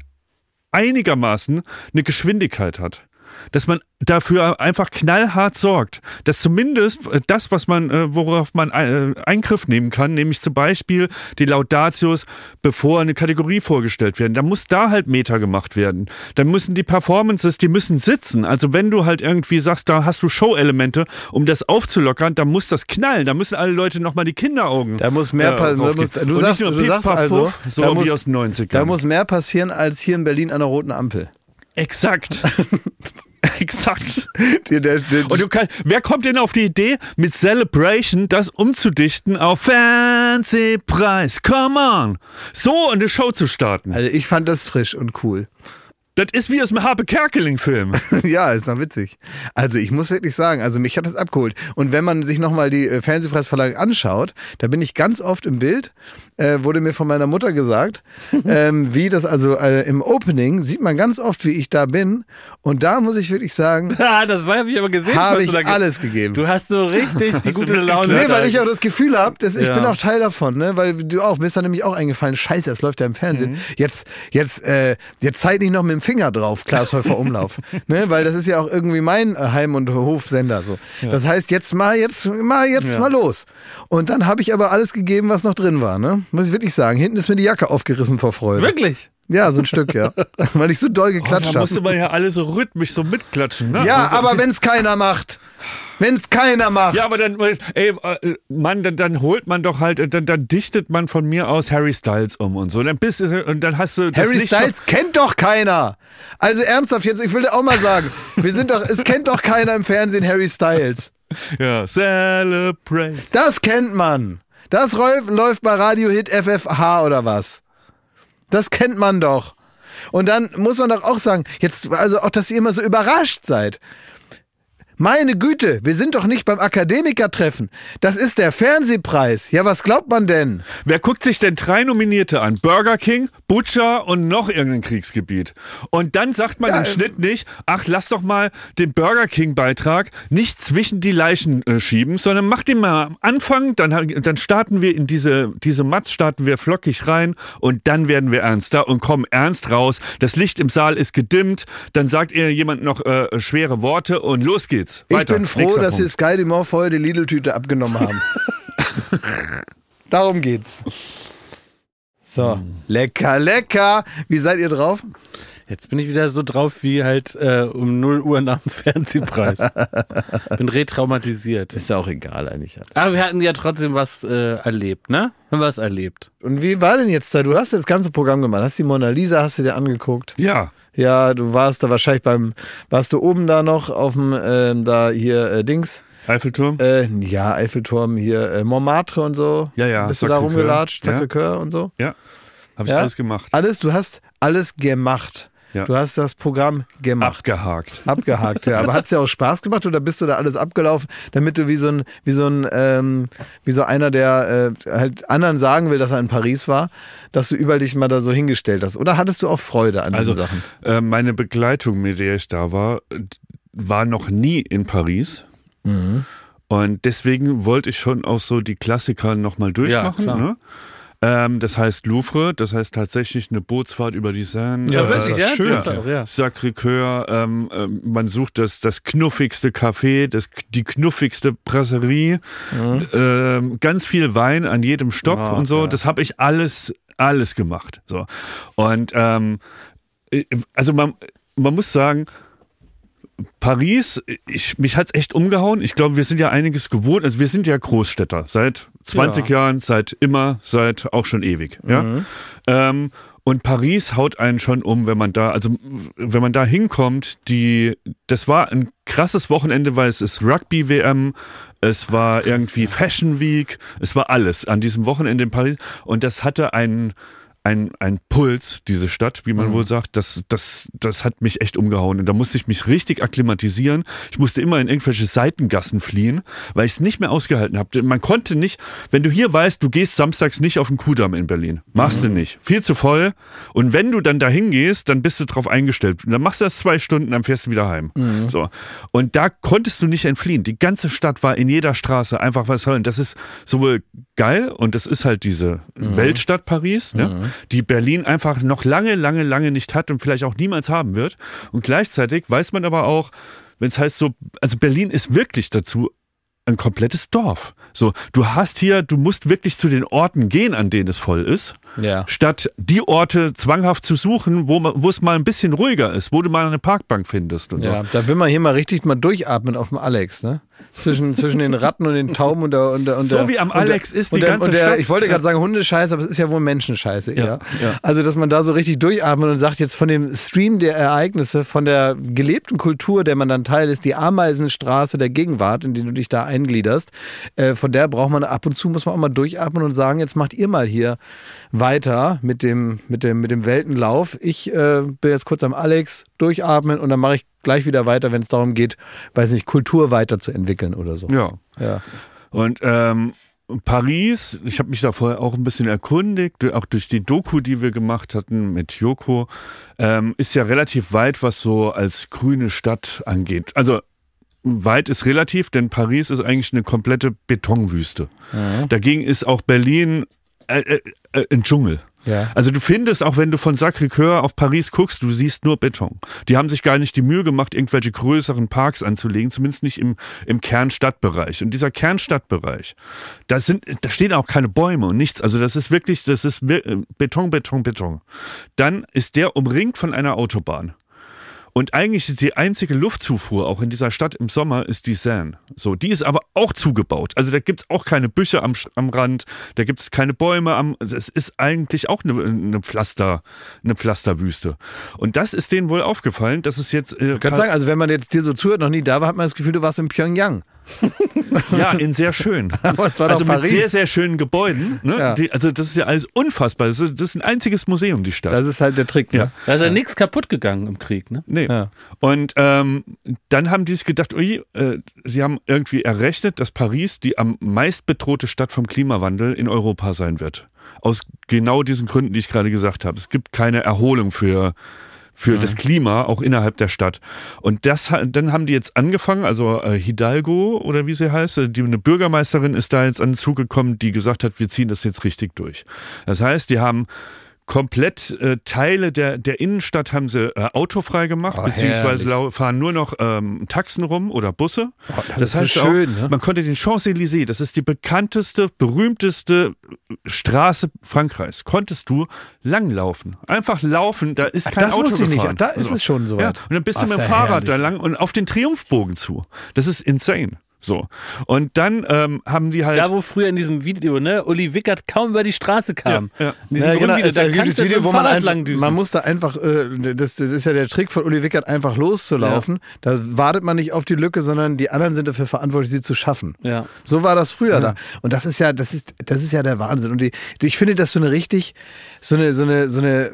S3: einigermaßen eine Geschwindigkeit hat? Dass man dafür einfach knallhart sorgt, dass zumindest äh, das, was man, äh, worauf man äh, Eingriff nehmen kann, nämlich zum Beispiel die Laudatios, bevor eine Kategorie vorgestellt werden, da muss da halt Meta gemacht werden. Dann müssen die Performances, die müssen sitzen. Also wenn du halt irgendwie sagst, da hast du Show-Elemente, um das aufzulockern, dann muss das knallen. Da müssen alle Leute nochmal die Kinderaugen.
S1: Da muss mehr
S3: äh,
S1: passieren. Du sagst- du
S3: Piff,
S1: sagst also,
S3: Puff, so
S1: da muss-
S3: aus den 90ern.
S1: Da muss mehr passieren als hier in Berlin an der roten Ampel.
S3: Exakt. *laughs* *laughs* Exakt.
S1: Der, der, der,
S3: Und du kann, wer kommt denn auf die Idee, mit Celebration das umzudichten auf Fernsehpreis? Come on! So eine Show zu starten.
S1: also ich fand das frisch und cool.
S3: Das ist wie aus einem Harpe Kerkeling-Film. *laughs*
S1: ja, ist noch witzig. Also ich muss wirklich sagen, also mich hat das abgeholt. Und wenn man sich nochmal die äh, Fernsehpreisverleihung anschaut, da bin ich ganz oft im Bild, äh, wurde mir von meiner Mutter gesagt, *laughs* ähm, wie das also äh, im Opening sieht man ganz oft, wie ich da bin. Und da muss ich wirklich sagen,
S2: Ja, *laughs* das habe ich aber gesehen.
S1: habe
S2: du
S1: ich
S2: da ge-
S1: alles gegeben.
S2: Du hast so richtig die gute? Laune.
S1: Nee, weil ich auch das Gefühl habe, dass ich
S2: Ja.
S1: bin auch Teil davon, ne? Weil du auch, mir ist dann nämlich auch eingefallen, scheiße, das läuft ja im Fernsehen. Jetzt, jetzt, äh, jetzt zeig nicht noch mit dem Finger drauf, Klaas Häufer Umlauf. *laughs* ne? Weil das ist ja auch irgendwie mein äh, Heim- und Hofsender so. Das heißt, jetzt mal, jetzt mal, jetzt
S2: Ja.
S1: mal los. Und dann habe ich aber alles gegeben, was noch drin war, ne? Muss ich wirklich sagen. Hinten ist mir die Jacke aufgerissen vor Freude.
S2: Wirklich?
S1: Ja, so ein Stück, ja. *laughs* Weil ich so doll
S3: Oh,
S1: geklatscht
S3: da
S1: habe.
S3: musste man ja alle so rhythmisch so mitklatschen. Ne?
S1: Ja,
S3: Also,
S1: aber wenn's keiner macht. Wenn's keiner macht.
S3: Ja, aber dann, ey, äh, Mann, dann, dann holt man doch halt, dann, dann dichtet man von mir aus Harry Styles um und so. Dann bist und dann hast du
S1: Harry Styles kennt doch keiner. Also ernsthaft jetzt, ich will dir auch mal sagen, *laughs* wir sind doch, es kennt doch keiner im Fernsehen Harry Styles.
S3: Ja, celebrate.
S1: Das kennt man. Das läuft bei Radio Hit FFH oder was? Das kennt man doch. Und dann muss man doch auch sagen, jetzt, also auch, dass ihr immer so überrascht seid. Meine Güte, wir sind doch nicht beim Akademikertreffen. Das ist der Fernsehpreis. Ja, was glaubt man denn?
S3: Wer guckt sich denn drei Nominierte an? Burger King, Butcher und noch irgendein Kriegsgebiet. Und dann sagt man im Schnitt nicht, ach, lass doch mal den Burger King-Beitrag nicht zwischen die Leichen äh, schieben, sondern mach den mal am Anfang, dann, dann starten wir in diese, diese Matz, starten wir flockig rein und dann werden wir ernster und kommen ernst raus. Das Licht im Saal ist gedimmt, dann sagt ihr jemand noch äh, schwere Worte und los geht's. Weiter.
S1: Ich bin froh,
S3: Nächster
S1: dass sie
S3: Punkt.
S1: Sky Dumont vorher die Lidl-Tüte abgenommen haben. *laughs* Darum geht's. So, lecker, lecker. Wie seid ihr drauf?
S2: Jetzt bin ich wieder so drauf wie halt äh, um 0 Uhr nach dem Fernsehpreis. *laughs* bin retraumatisiert.
S1: Ist ja auch egal eigentlich.
S2: Aber wir hatten ja trotzdem was äh, erlebt, ne? Haben wir was erlebt.
S1: Und wie war denn jetzt da? Du hast das ganze Programm gemacht. Hast die Mona Lisa, hast du dir angeguckt?
S3: Ja,
S1: Ja, du warst da wahrscheinlich beim, warst du oben da noch auf dem, ähm, da hier, äh, Dings,
S3: Eiffelturm.
S1: äh, ja, Eiffelturm hier, äh, Montmartre und so.
S3: Ja, ja,
S1: Bist du da
S3: Sacré-Cœur.
S1: rumgelatscht,
S3: Ja.
S1: Sacré-Cœur und so?
S3: ja, habe ich
S1: Ja?
S3: alles gemacht.
S1: Alles, du hast alles gemacht.
S3: Ja.
S1: Du hast das Programm gemacht.
S3: Abgehakt.
S1: Abgehakt, ja. Aber hat es ja auch Spaß gemacht oder bist du da alles abgelaufen, damit du wie so ein, wie so ein, ähm, wie so einer, der äh, halt anderen sagen will, dass er in Paris war, dass du überall dich mal da so hingestellt hast? Oder hattest du auch Freude an
S3: Also
S1: diesen Sachen?
S3: äh, meine Begleitung, mit der ich da war, war noch nie in Paris.
S1: Mhm.
S3: Und deswegen wollte ich schon auch so die Klassiker nochmal durchmachen.
S2: klar.
S3: ne? Ähm, das heißt Louvre, das heißt tatsächlich eine Bootsfahrt über die Seine.
S2: Ja, wirklich, ja?
S3: Schön.
S2: Auch, ja.
S3: Sacré-Cœur, ähm, ähm, man sucht das, das knuffigste Café, das, die knuffigste Brasserie, ähm, ganz viel Wein an jedem Stopp
S2: Ah,
S3: und so.
S2: ja.
S3: Das habe ich alles, alles gemacht. So. Und ähm, äh, also man, man muss sagen, Paris, ich, mich hat's echt umgehauen. Ich glaube, wir sind ja einiges gewohnt. Also wir sind ja Großstädter seit 20 Jahren, seit immer, seit auch schon ewig. Ja. Ähm, und Paris haut einen schon um, wenn man da, also wenn man da hinkommt, die, das war ein krasses Wochenende, weil es ist Rugby-WM, es war irgendwie Fashion Week, es war alles an diesem Wochenende in Paris und das hatte einen, ein, ein Puls, diese Stadt, wie man wohl sagt, das, das, das hat mich echt umgehauen. Und da musste ich mich richtig akklimatisieren. Ich musste immer in irgendwelche Seitengassen fliehen, weil ich es nicht mehr ausgehalten habe. Man konnte nicht, wenn du hier weißt, du gehst samstags nicht auf den Kudamm in Berlin. Machst du nicht. Viel zu voll. Und wenn du dann dahin gehst, dann bist du drauf eingestellt. Und dann machst du das zwei Stunden, dann fährst du wieder heim. So. Und da konntest du nicht entfliehen. Die ganze Stadt war in jeder Straße einfach was. Und das ist sowohl geil und das ist halt diese Weltstadt Paris, ne? Die Berlin einfach noch lange, lange, lange nicht hat und vielleicht auch niemals haben wird. Und gleichzeitig weiß man aber auch, wenn es heißt so, also Berlin ist wirklich dazu ein komplettes Dorf. So, du hast hier, du musst wirklich zu den Orten gehen, an denen es voll ist,
S1: Ja.
S3: statt die Orte zwanghaft zu suchen, wo, es mal ein bisschen ruhiger ist, wo du mal eine Parkbank findest und
S1: Ja, da will man hier mal richtig mal durchatmen auf dem Alex, ne? Zwischen, *laughs* zwischen den Ratten und den Tauben und der. Und der, und
S3: So
S1: der,
S3: wie am
S1: und der-
S3: Alex ist die
S1: der,
S3: ganze
S1: der,
S3: Stadt.
S1: Ich wollte gerade sagen Hundescheiße, aber es ist ja wohl Menschenscheiße eher.
S3: ja.
S1: Also, dass man da so richtig durchatmet und sagt, jetzt von dem Stream der Ereignisse, von der gelebten Kultur, der man dann Teil ist, die Ameisenstraße der Gegenwart, in die du dich da eingliederst, äh, von der braucht man ab und zu, muss man auch mal durchatmen und sagen, jetzt macht ihr mal hier weiter mit dem, mit dem, mit dem Weltenlauf. Ich äh, bin jetzt kurz am Alex, durchatmen und dann mache ich gleich wieder weiter, wenn es darum geht, weiß nicht, Kultur weiterzuentwickeln oder so.
S3: Ja.
S1: Ja.
S3: Und ähm, Paris, ich habe mich da vorher auch ein bisschen erkundigt, auch durch die Doku, die wir gemacht hatten mit Joko, ähm, ist ja relativ weit, was so als grüne Stadt angeht. Also weit ist relativ, denn Paris ist eigentlich eine komplette Betonwüste. Dagegen ist auch Berlin äh, äh, äh, ein Dschungel.
S1: Ja.
S3: Also du findest, auch wenn du von Sacré-Cœur auf Paris guckst, du siehst nur Beton. Die haben sich gar nicht die Mühe gemacht, irgendwelche größeren Parks anzulegen, zumindest nicht im, im Kernstadtbereich. Und dieser Kernstadtbereich, da sind, da stehen auch keine Bäume und nichts. Also das ist wirklich, das ist äh, Beton, Beton, Beton. Dann ist der umringt von einer Autobahn. Und eigentlich ist die einzige Luftzufuhr auch in dieser Stadt im Sommer ist die Seine. So, die ist aber auch zugebaut. Also da gibt's auch keine Büsche am, am Rand, da gibt's keine Bäume am. Es ist eigentlich auch eine, eine Pflaster, eine Pflasterwüste. Und das ist denen wohl aufgefallen, dass es jetzt. Äh,
S1: Ich kann sagen, also wenn man jetzt dir so zuhört, noch nie da war, hat man das Gefühl, du warst in Pyongyang. *laughs*
S3: Ja, in sehr schön. *laughs*
S1: Aber es war doch
S3: also mit
S1: Paris.
S3: sehr, sehr schönen Gebäuden. Ne?
S1: Ja.
S3: Die, also das ist ja alles unfassbar. Das ist, das ist ein einziges Museum, die Stadt.
S1: Das ist halt der Trick. Ne?
S3: Ja.
S2: Da ist ja nichts kaputt gegangen im Krieg, ne?
S3: Nee.
S1: Ja.
S3: Und ähm, dann haben die sich gedacht, ui, äh, sie haben irgendwie errechnet, dass Paris die am meist bedrohte Stadt vom Klimawandel in Europa sein wird. Aus genau diesen Gründen, die ich gerade gesagt habe. Es gibt keine Erholung für für das Klima, auch innerhalb der Stadt. Und das, dann haben die jetzt angefangen, also äh, Hidalgo oder wie sie heißt, äh, die, eine Bürgermeisterin ist da jetzt an den Zug gekommen, die gesagt hat, wir ziehen das jetzt richtig durch. Das heißt, die haben komplett äh, Teile der, der Innenstadt haben sie äh, autofrei gemacht,
S1: Oh,
S3: beziehungsweise
S1: herrlich.
S3: fahren nur noch ähm, Taxen rum oder Busse.
S1: das ist so schön,
S3: auch,
S1: ne?
S3: man konnte den Champs-Élysées, das ist die bekannteste, berühmteste Straße Frankreichs, konntest du langlaufen. Einfach laufen, da ist kein
S1: das
S3: Auto
S1: wusste ich nicht.
S3: gefahren.
S1: Da ist es schon soweit.
S3: Ja, und dann bist
S1: Ah,
S3: du mit dem Fahrrad da
S1: herrlich.
S3: lang und auf den Triumphbogen zu. Das ist insane. So. Und dann ähm, haben die halt.
S2: Da, wo früher in diesem Video, ne, Uli Wickert kaum über die Straße kam.
S3: Ja, ja.
S2: In diesem
S1: Ja, genau, es
S2: da kannst du
S1: Video, wo man einfach, man muss da einfach, äh, das, das ist ja der Trick von Uli Wickert, einfach loszulaufen. Da wartet man nicht auf die Lücke, sondern die anderen sind dafür verantwortlich, sie zu schaffen.
S2: Ja.
S1: So war das früher da. Und das ist ja, das ist, das ist ja der Wahnsinn. Und die, ich finde das so eine richtig, so eine, so eine, so eine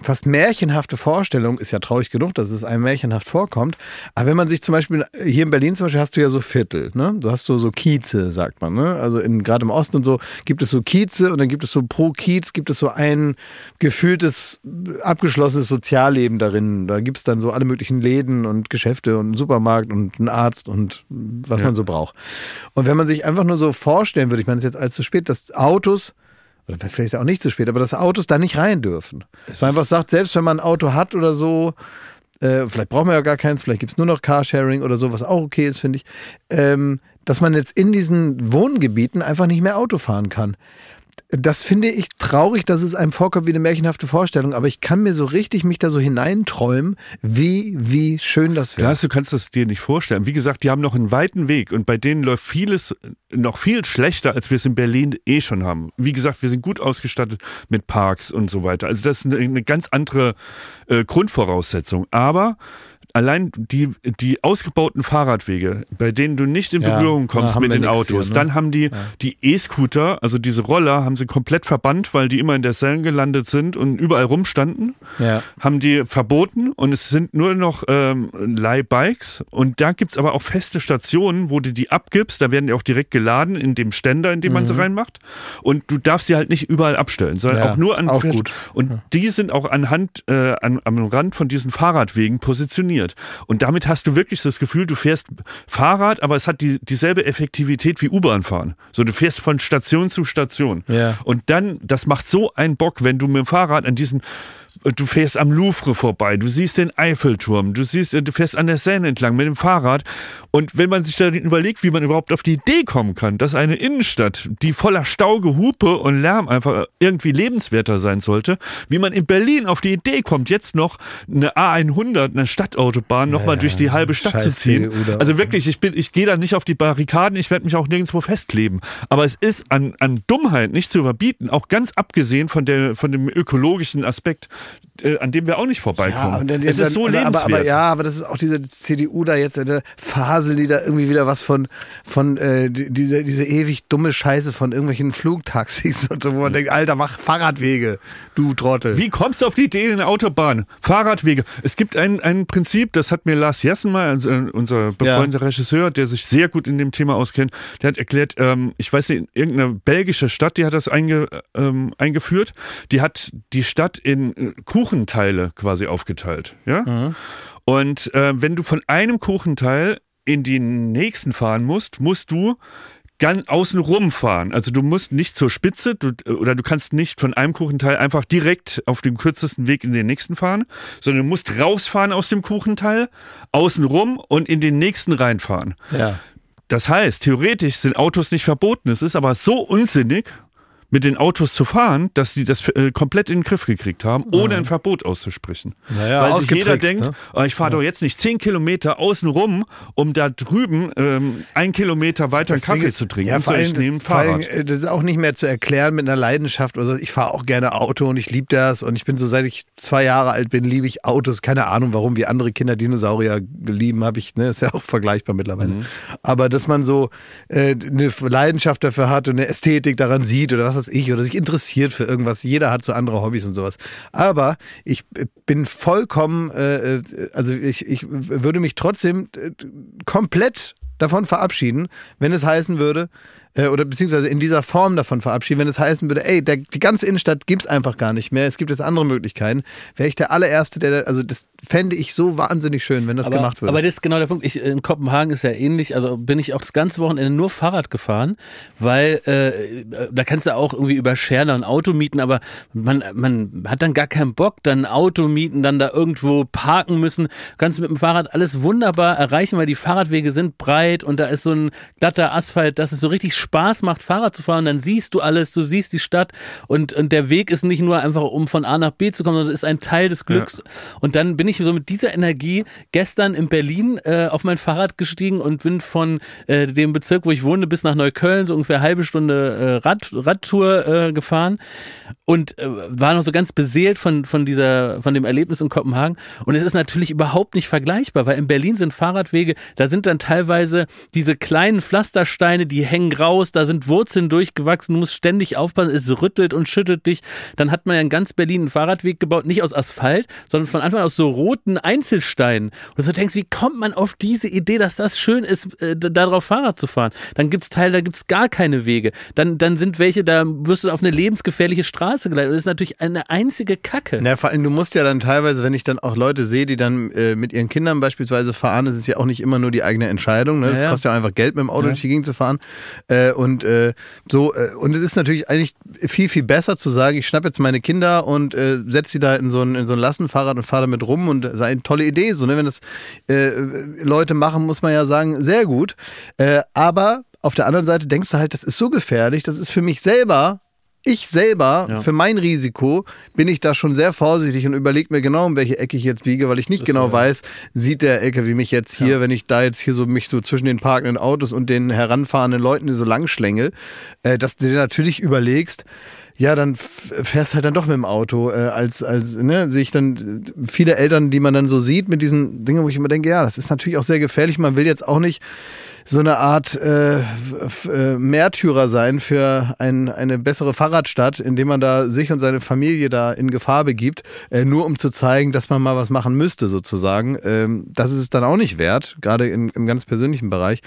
S1: fast märchenhafte Vorstellung, ist ja traurig genug, dass es einem märchenhaft vorkommt. Aber wenn man sich zum Beispiel, hier in Berlin zum Beispiel hast du ja so Viertel, ne? Du hast so, so Kieze, sagt man, ne? Also gerade im Osten und so gibt es so Kieze und dann gibt es so pro Kiez gibt es so ein gefühltes, abgeschlossenes Sozialleben darin. Da gibt es dann so alle möglichen Läden und Geschäfte und einen Supermarkt und einen Arzt und was man so braucht. Und wenn man sich einfach nur so vorstellen würde, ich meine, es ist jetzt alles zu spät, dass Autos, oder vielleicht ist ja auch nicht zu spät, aber dass Autos da nicht rein dürfen. Man einfach sagt, selbst wenn man ein Auto hat oder so, äh, vielleicht braucht man ja gar keins, vielleicht gibt es nur noch Carsharing oder so, was auch okay ist, finde ich, ähm, dass man jetzt in diesen Wohngebieten einfach nicht mehr Auto fahren kann. Das finde ich traurig, dass es einem vorkommt wie eine märchenhafte Vorstellung, aber ich kann mir so richtig mich da so hineinträumen, wie, wie schön das wäre.
S3: Du kannst es dir nicht vorstellen. Wie gesagt, die haben noch einen weiten Weg und bei denen läuft vieles noch viel schlechter, als wir es in Berlin eh schon haben. Wie gesagt, wir sind gut ausgestattet mit Parks und so weiter. Also das ist eine, eine ganz andere äh, Grundvoraussetzung. Aber allein die, die ausgebauten Fahrradwege, bei denen du nicht in
S1: Ja,
S3: Berührung kommst
S1: da haben
S3: mit den Autos,
S1: hier, ne?
S3: dann haben die die E-Scooter, also diese Roller, haben sie komplett verbannt, weil die immer in der Seine gelandet sind und überall rumstanden
S1: Ja.
S3: haben die verboten und es sind nur noch ähm, Leihbikes und da gibt's aber auch feste Stationen, wo du die abgibst, da werden die auch direkt geladen in dem Ständer, in dem man sie reinmacht und du darfst sie halt nicht überall abstellen, sondern
S1: Mhm. Ja,
S3: auch nur an
S1: auch gut.
S3: und die sind auch anhand äh, an, am Rand von diesen Fahrradwegen positioniert und damit hast du wirklich das Gefühl, du fährst Fahrrad, aber es hat die, dieselbe Effektivität wie U-Bahn fahren. So du fährst von Station zu Station
S1: Ja.
S3: und dann, das macht so einen Bock, wenn du mit dem Fahrrad an diesen, du fährst am Louvre vorbei, du siehst den Eiffelturm, du siehst, du fährst an der Seine entlang mit dem Fahrrad. Und wenn man sich dann überlegt, wie man überhaupt auf die Idee kommen kann, dass eine Innenstadt, die voller Stauge, Hupe und Lärm einfach irgendwie lebenswerter sein sollte, wie man in Berlin auf die Idee kommt, jetzt noch eine A100, eine Stadtautobahn, nochmal
S1: Ja,
S3: durch die halbe Stadt
S1: scheiß
S3: zu ziehen. Also wirklich, ich bin, ich gehe da nicht auf die Barrikaden, ich werde mich auch nirgendwo festkleben. Aber es ist an, an Dummheit nicht zu überbieten, auch ganz abgesehen von, der, von dem ökologischen Aspekt, äh, an dem wir auch nicht vorbeikommen.
S1: dann-
S3: es ist so lebenswert.
S1: aber, aber ja, aber das ist auch diese CDU da jetzt, äh, Fasel, die da irgendwie wieder was von, von äh, die- diese, diese ewig dumme Scheiße von irgendwelchen Flugtaxis und so, wo man denkt, Alter, mach Fahrradwege, du Trottel.
S3: Wie kommst du auf die Idee in der Autobahn? Fahrradwege. Es gibt ein, ein Prinzip, das hat mir Lars Jessen mal, also, äh, unser befreundeter Regisseur, der sich sehr gut in dem Thema auskennt, der hat erklärt, ähm, ich weiß nicht, irgendeine belgische Stadt, die hat das einge, ähm, eingeführt, die hat die Stadt in äh, Kuchenteile quasi aufgeteilt. Ja? Und äh, wenn du von einem Kuchenteil in den nächsten fahren musst, musst du ganz außen rum fahren. Also du musst nicht zur Spitze du, oder du kannst nicht von einem Kuchenteil einfach direkt auf dem kürzesten Weg in den nächsten fahren, sondern du musst rausfahren aus dem Kuchenteil, außen rum und in den nächsten reinfahren.
S1: Ja.
S3: Das heißt, theoretisch sind Autos nicht verboten. Es ist aber so unsinnig, mit den Autos zu fahren, dass die das äh, komplett in den Griff gekriegt haben, ohne ein Verbot auszusprechen.
S1: Naja,
S3: Weil sich jeder
S1: ausgetrickst,
S3: denkt,
S1: ne?
S3: oh, ich fahre doch jetzt nicht zehn Kilometer außen rum, um da drüben ähm, ein Kilometer weiter einen
S1: Das
S3: Kaffee
S1: ist-
S3: zu trinken.
S1: Ja, vor
S3: so,
S1: allem,
S3: ich nehme ein
S1: das, vor allem,
S3: Fahrrad.
S1: äh, das ist auch nicht mehr zu erklären mit einer Leidenschaft oder so. Ich fahre auch gerne Auto und ich liebe das und ich bin so, seit ich zwei Jahre alt bin, liebe ich Autos. Keine Ahnung, warum, wie andere Kinder Dinosaurier lieben, habe ich, ne, ist ja auch vergleichbar mittlerweile.
S3: Mhm.
S1: Aber dass man so äh, eine Leidenschaft dafür hat und eine Ästhetik daran sieht oder was weiß ich oder sich interessiert für irgendwas. Jeder hat so andere Hobbys und sowas. Aber ich bin vollkommen, äh, äh, also ich, ich würde mich trotzdem äh, komplett davon verabschieden, wenn es heißen würde, äh, oder beziehungsweise in dieser Form davon verabschieden, wenn es heißen würde, ey, der, die ganze Innenstadt gibt's einfach gar nicht mehr, es gibt jetzt andere Möglichkeiten, wäre ich der allererste, der, also das fände ich so wahnsinnig schön, wenn das
S2: aber,
S1: gemacht würde.
S2: Aber das ist genau der Punkt. Ich, in Kopenhagen ist ja ähnlich. Also bin ich auch das ganze Wochenende nur Fahrrad gefahren, weil äh, da kannst du auch irgendwie über Scherner ein Auto mieten, aber man, man hat dann gar keinen Bock, dann ein Auto mieten, dann da irgendwo parken müssen. Du kannst mit dem Fahrrad alles wunderbar erreichen, weil die Fahrradwege sind breit und da ist so ein glatter Asphalt, dass es so richtig Spaß macht, Fahrrad zu fahren. Dann siehst du alles, du siehst die Stadt und, und der Weg ist nicht nur einfach, um von A nach B zu kommen, sondern es ist ein Teil des Glücks. Und dann bin ich so mit dieser Energie gestern in Berlin äh, auf mein Fahrrad gestiegen und bin von äh, dem Bezirk, wo ich wohne, bis nach Neukölln, so ungefähr eine halbe Stunde äh, Rad, Radtour äh, gefahren und äh, war noch so ganz beseelt von, von dieser, von dem Erlebnis in Kopenhagen. Und es ist natürlich überhaupt nicht vergleichbar, weil in Berlin sind Fahrradwege, da sind dann teilweise diese kleinen Pflastersteine, die hängen raus, da sind Wurzeln durchgewachsen, du musst ständig aufpassen, es rüttelt und schüttelt dich. Dann hat man ja in ganz Berlin einen Fahrradweg gebaut, nicht aus Asphalt, sondern von Anfang an aus so roten Einzelsteinen. Und du so denkst, wie kommt man auf diese Idee, dass das schön ist, äh, da drauf Fahrrad zu fahren? Dann gibt's Teile, da gibt's gar keine Wege. Dann, dann sind welche, da wirst du auf eine lebensgefährliche Straße geleitet. Und das ist natürlich eine einzige Kacke.
S1: Ja, vor allem, du musst ja dann teilweise, wenn ich dann auch Leute sehe, die dann äh, mit ihren Kindern beispielsweise fahren, ist es ja auch nicht immer nur die eigene Entscheidung. Ne? Das
S2: Ja, ja.
S1: kostet ja einfach Geld, mit dem Auto durch die Gegend zu fahren. Äh, und äh, so, äh, und es ist natürlich eigentlich viel, viel besser zu sagen, ich schnapp jetzt meine Kinder und äh, setze sie da in so ein, in so ein Lastenfahrrad und fahre damit rum und sei eine tolle Idee. So, ne? Wenn das äh, Leute machen, muss man ja sagen, sehr gut. Äh, aber auf der anderen Seite denkst du halt, das ist so gefährlich, das ist für mich selber ich selber,
S2: Ja.
S1: für mein Risiko, bin ich da schon sehr vorsichtig und überlege mir genau, um welche Ecke ich jetzt biege, weil ich nicht genau weiß, sieht der Ecke wie mich jetzt hier, wenn ich da jetzt hier so mich so zwischen den parkenden Autos und den heranfahrenden Leuten so lang schlängel, äh, dass du dir natürlich überlegst, ja, dann fährst halt dann doch mit dem Auto, äh, als, als, ne, sehe ich dann äh, viele Eltern, die man dann so sieht mit diesen Dingen, wo ich immer denke, ja, das ist natürlich auch sehr gefährlich. Man will jetzt auch nicht so eine Art äh, äh, Märtyrer sein für ein, eine bessere Fahrradstadt, indem man da sich und seine Familie da in Gefahr begibt, äh, nur um zu zeigen, dass man mal was machen müsste, sozusagen. Ähm, das ist es dann auch nicht wert, gerade im, im ganz persönlichen Bereich.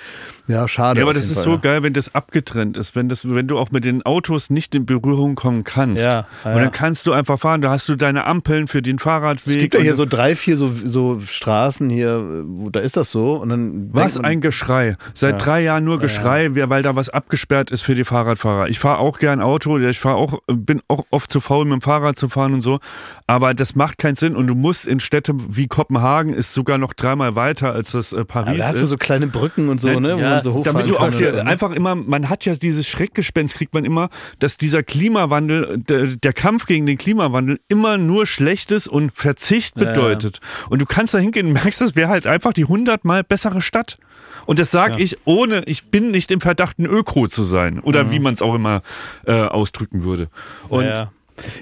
S1: Ja, schade.
S3: Ja, aber das ist
S1: Fall,
S3: so geil, wenn das abgetrennt ist, wenn das, wenn du auch mit den Autos nicht in Berührung kommen kannst.
S1: Ja, ja,
S3: Und
S1: ja.
S3: dann kannst du einfach fahren, da hast du deine Ampeln für den Fahrradweg.
S1: Es gibt ja hier so drei, vier so, so Straßen hier, wo da ist das so. Und dann
S3: Was
S1: man-
S3: ein Geschrei. Seit drei Jahren nur Geschrei, wer- weil da was abgesperrt ist für die Fahrradfahrer. Ich fahre auch gern Auto, ich fahr auch, bin auch oft zu faul, mit dem Fahrrad zu fahren und so. Aber das macht keinen Sinn und du musst in Städte wie Kopenhagen ist sogar noch dreimal weiter als das äh, Paris
S1: da hast
S3: ist.
S1: du so kleine Brücken und so,
S3: Nein,
S1: ne, wo
S2: ja,
S1: man so hochfahren
S3: damit du auch dir
S1: so, ne?
S3: einfach immer, man hat ja dieses Schreckgespenst, kriegt man immer, dass dieser Klimawandel, der, der Kampf gegen den Klimawandel immer nur Schlechtes und Verzicht
S2: Ja, ja.
S3: bedeutet. Und du kannst da hingehen und merkst, das wäre halt einfach die hundertmal bessere Stadt. Und das sage ich ohne, ich bin nicht im Verdacht, ein Öko zu sein. Oder wie man es auch immer äh, ausdrücken würde. Und
S1: ja.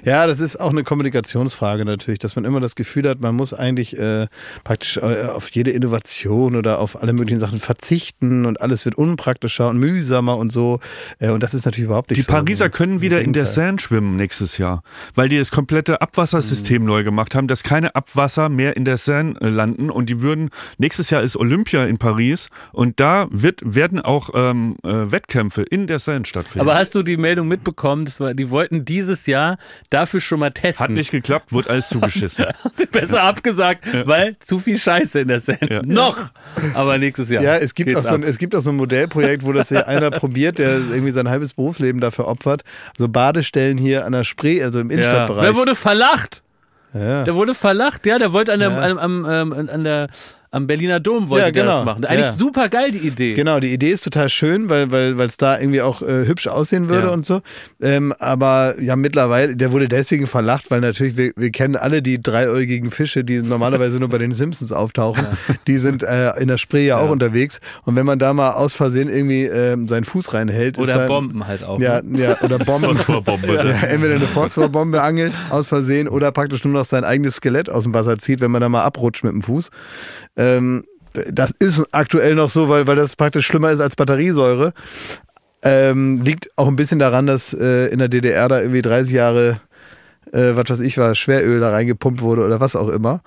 S1: Ja, das ist auch eine Kommunikationsfrage natürlich, dass man immer das Gefühl hat, man muss eigentlich äh, praktisch äh, auf jede Innovation oder auf alle möglichen Sachen verzichten und alles wird unpraktischer und mühsamer und so. Äh, und das ist natürlich überhaupt nicht
S3: Die
S1: so.
S3: Pariser können wieder in der. Seine schwimmen nächstes Jahr, weil die das komplette Abwassersystem
S1: Mhm.
S3: neu gemacht haben, dass keine Abwasser mehr in der Seine äh, landen und die würden, nächstes Jahr ist Olympia in Paris und da wird, werden auch ähm, äh, Wettkämpfe in der Seine stattfinden.
S2: Aber hast du die Meldung mitbekommen? Das war, die wollten dieses Jahr dafür schon mal testen.
S3: Hat nicht geklappt, wurde alles zugeschissen. *laughs*
S2: Besser abgesagt, weil zu viel Scheiße in der Sendung.
S3: Ja.
S2: Noch! Aber nächstes Jahr.
S1: Ja, es gibt,
S2: geht's
S1: auch so ein,
S2: ab.
S1: es gibt auch so ein Modellprojekt, wo das hier einer probiert, der irgendwie sein halbes Berufsleben dafür opfert. So Badestellen hier an der Spree, also im
S2: ja.
S1: Innenstadtbereich.
S2: Wer wurde verlacht?
S1: ja.
S2: Der wurde verlacht, ja, der wollte an der, am, am, ähm, an der am Berliner Dom wollte
S1: Ja,
S2: der
S1: genau.
S2: das machen. Eigentlich
S1: Ja.
S2: super geil, die Idee.
S1: Genau, die Idee ist total schön, weil weil weil es da irgendwie auch äh, hübsch aussehen würde
S2: Ja.
S1: und so. Ähm, aber ja, mittlerweile, der wurde deswegen verlacht, weil natürlich wir, wir kennen alle die dreiäugigen Fische, die normalerweise nur bei den Simpsons auftauchen. Die sind äh, in der Spree ja auch unterwegs. Und wenn man da mal aus Versehen irgendwie ähm, seinen Fuß reinhält, ist
S2: Oder
S1: halt,
S2: Bomben halt auch.
S1: Ja,
S2: ne?
S1: ja, oder Bomben.
S3: Phosphorbombe,
S1: Ja,
S3: ne?
S1: entweder eine Phosphorbombe angelt aus Versehen oder praktisch nur noch sein eigenes Skelett aus dem Wasser zieht, wenn man da mal abrutscht mit dem Fuß. Ähm, das ist aktuell noch so, weil, weil das praktisch schlimmer ist als Batteriesäure. Ähm, liegt auch ein bisschen daran, dass äh, in der DDR da irgendwie 30 Jahre, äh, was weiß ich war, Schweröl da reingepumpt wurde oder was auch immer.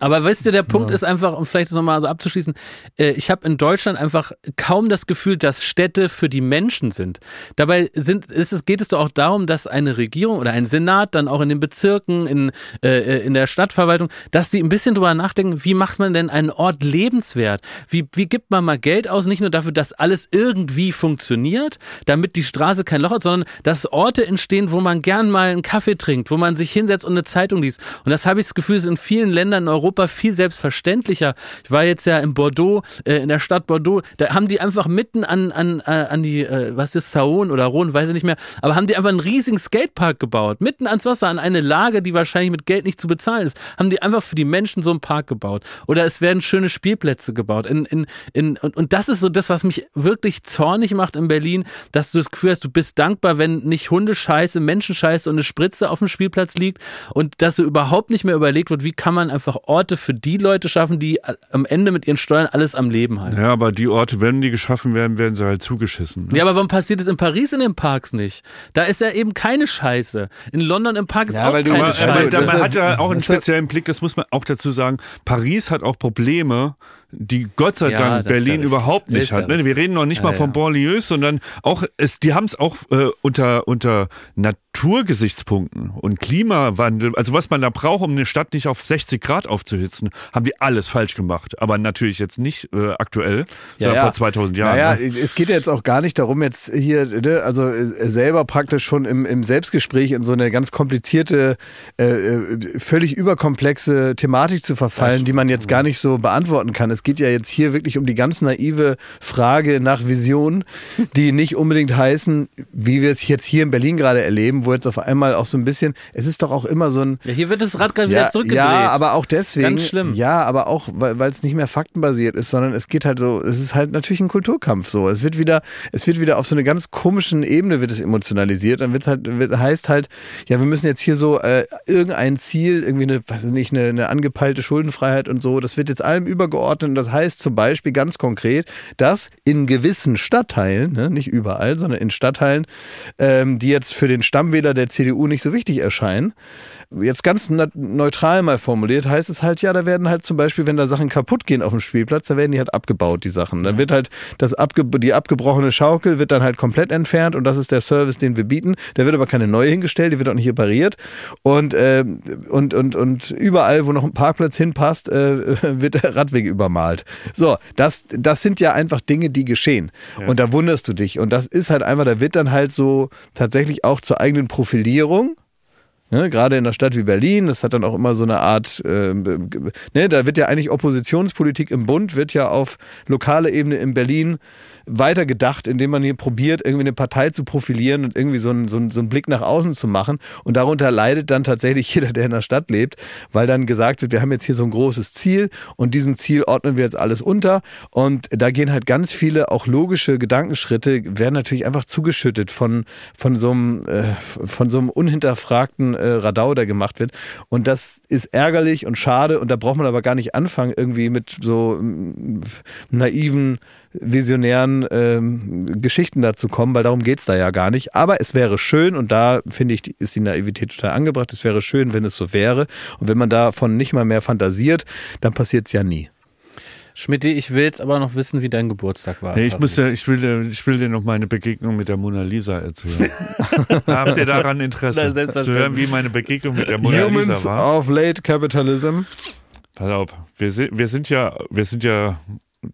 S2: Aber weißt du, der Punkt ist einfach, um vielleicht das nochmal so abzuschließen, äh, ich habe in Deutschland einfach kaum das Gefühl, dass Städte für die Menschen sind. Dabei sind, ist es, geht es doch auch darum, dass eine Regierung oder ein Senat dann auch in den Bezirken, in, äh, in der Stadtverwaltung, dass sie ein bisschen drüber nachdenken, wie macht man denn einen Ort lebenswert? Wie, wie gibt man mal Geld aus, nicht nur dafür, dass alles irgendwie funktioniert, damit die Straße kein Loch hat, sondern dass Orte entstehen, wo man gern mal einen Kaffee trinkt, wo man sich hinsetzt und eine Zeitung liest. Und das habe ich das Gefühl, ist in vielen Ländern in Europa viel selbstverständlicher. Ich war jetzt ja in Bordeaux, äh, in der Stadt Bordeaux, da haben die einfach mitten an, an, äh, an die, äh, was ist Saône oder Rhône, weiß ich nicht mehr, aber haben die einfach einen riesigen Skatepark gebaut, mitten ans Wasser, an eine Lage, die wahrscheinlich mit Geld nicht zu bezahlen ist, haben die einfach für die Menschen so einen Park gebaut. Oder es werden schöne Spielplätze gebaut. In, in, in, und, und das ist so das, was mich wirklich zornig macht in Berlin, dass du das Gefühl hast, du bist dankbar, wenn nicht Hundescheiße, Menschenscheiße und eine Spritze auf dem Spielplatz liegt und dass so überhaupt nicht mehr überlegt wird, wie kann man einfach Orte für die Leute schaffen, die am Ende mit ihren Steuern alles am Leben halten.
S3: Ja, aber die Orte, wenn die geschaffen werden, werden sie halt zugeschissen. Ne?
S2: Ja, aber warum passiert es in Paris in den Parks nicht? Da ist ja eben keine Scheiße. In London im Park ist
S1: Ja,
S2: auch keine
S3: Aber, aber
S2: Scheiße.
S3: da,
S1: Das
S3: man hat ja auch einen speziellen Blick, das muss man auch dazu sagen. Paris hat auch Probleme, die Gott sei
S2: Ja,
S3: Dank
S2: ja
S3: Berlin
S2: richtig.
S3: überhaupt nicht
S2: Ist ja
S3: hat. Ne? Wir reden noch nicht
S2: Ja,
S3: mal
S2: ja.
S3: von Banlieues, sondern auch, es, die haben es auch äh, unter, unter Naturgesichtspunkten und Klimawandel, also was man da braucht, um eine Stadt nicht auf 60 Grad aufzuhitzen, haben die alles falsch gemacht. Aber natürlich jetzt nicht äh, aktuell, sondern vor 2000 Jahren.
S1: Naja,
S3: ne?
S1: es geht jetzt auch gar nicht darum, jetzt hier, ne, also äh, selber praktisch schon im, im Selbstgespräch in so eine ganz komplizierte, äh, äh, völlig überkomplexe Thematik zu verfallen, die man jetzt gar nicht so beantworten kann. Es geht ja jetzt hier wirklich um die ganz naive Frage nach Vision, die nicht unbedingt heißen, wie wir es jetzt hier in Berlin gerade erleben, wo jetzt auf einmal auch so ein bisschen, es ist doch auch immer so ein,
S2: Ja, hier wird das Rad gerade wieder
S1: ja,
S2: zurückgedreht.
S1: ja, aber auch deswegen.
S2: Ganz schlimm.
S1: Ja, aber auch, weil es nicht mehr faktenbasiert ist, sondern es geht halt so, es ist halt natürlich ein Kulturkampf so. Es wird wieder, es wird wieder auf so eine ganz komischen Ebene wird es emotionalisiert. Dann wird's halt, wird, heißt halt, ja, wir müssen jetzt hier so äh, irgendein Ziel, irgendwie eine, weiß ich nicht, eine, eine angepeilte Schuldenfreiheit und so, das wird jetzt allem übergeordnet. Und das heißt zum Beispiel ganz konkret, dass in gewissen Stadtteilen, ne, nicht überall, sondern in Stadtteilen, ähm, die jetzt für den Stammwähler der CDU nicht so wichtig erscheinen, jetzt ganz na- neutral mal formuliert, heißt es halt, ja, da werden halt zum Beispiel, wenn da Sachen kaputt gehen auf dem Spielplatz, da werden die halt abgebaut, die Sachen. Dann wird halt das abge die abgebrochene Schaukel wird dann halt komplett entfernt und das ist der Service, den wir bieten. Da wird aber keine neue hingestellt, die wird auch nicht repariert. Und, ähm, und, und, und überall, wo noch ein Parkplatz hinpasst, äh, *laughs* wird der Radweg übermalt. So, das, das sind ja einfach Dinge, die geschehen. Und da wunderst du dich. Und das ist halt einfach, da wird dann halt so tatsächlich auch zur eigenen Profilierung. Ne, gerade in einer Stadt wie Berlin, das hat dann auch immer so eine Art, äh, ne, da wird ja eigentlich Oppositionspolitik im Bund, wird ja auf lokaler Ebene in Berlin weitergedacht, indem man hier probiert, irgendwie eine Partei zu profilieren und irgendwie so einen, so, einen, so einen Blick nach außen zu machen. Und darunter leidet dann tatsächlich *laughs* jeder, der in der Stadt lebt, weil dann gesagt wird, wir haben jetzt hier so ein großes Ziel und diesem Ziel ordnen wir jetzt alles unter. Und da gehen halt ganz viele auch logische Gedankenschritte, werden natürlich einfach zugeschüttet von, von so einem, äh, von so einem unhinterfragten äh, Radau, der gemacht wird. Und das ist ärgerlich und schade und da braucht man aber gar nicht anfangen, irgendwie mit so mm, naiven, visionären ähm, Geschichten dazu kommen, weil darum geht's da ja gar nicht. Aber es wäre schön, und da finde ich, ist die Naivität total angebracht, es wäre schön, wenn es so wäre. Und wenn man davon nicht mal mehr fantasiert, dann passiert's ja nie.
S2: Schmidti, ich will jetzt aber noch wissen, wie dein Geburtstag war.
S3: Nee, ich, muss ja, ich, will, dir- ich will dir noch meine Begegnung mit der Mona Lisa erzählen. *laughs* Habt ihr daran
S2: Na,
S3: Interesse zu
S2: selbstverständlich.
S3: hören, wie meine Begegnung mit der Mona
S1: Humans
S3: Lisa war?
S1: of Late Capitalism.
S3: Pass auf, wir sind, wir sind ja, wir sind ja,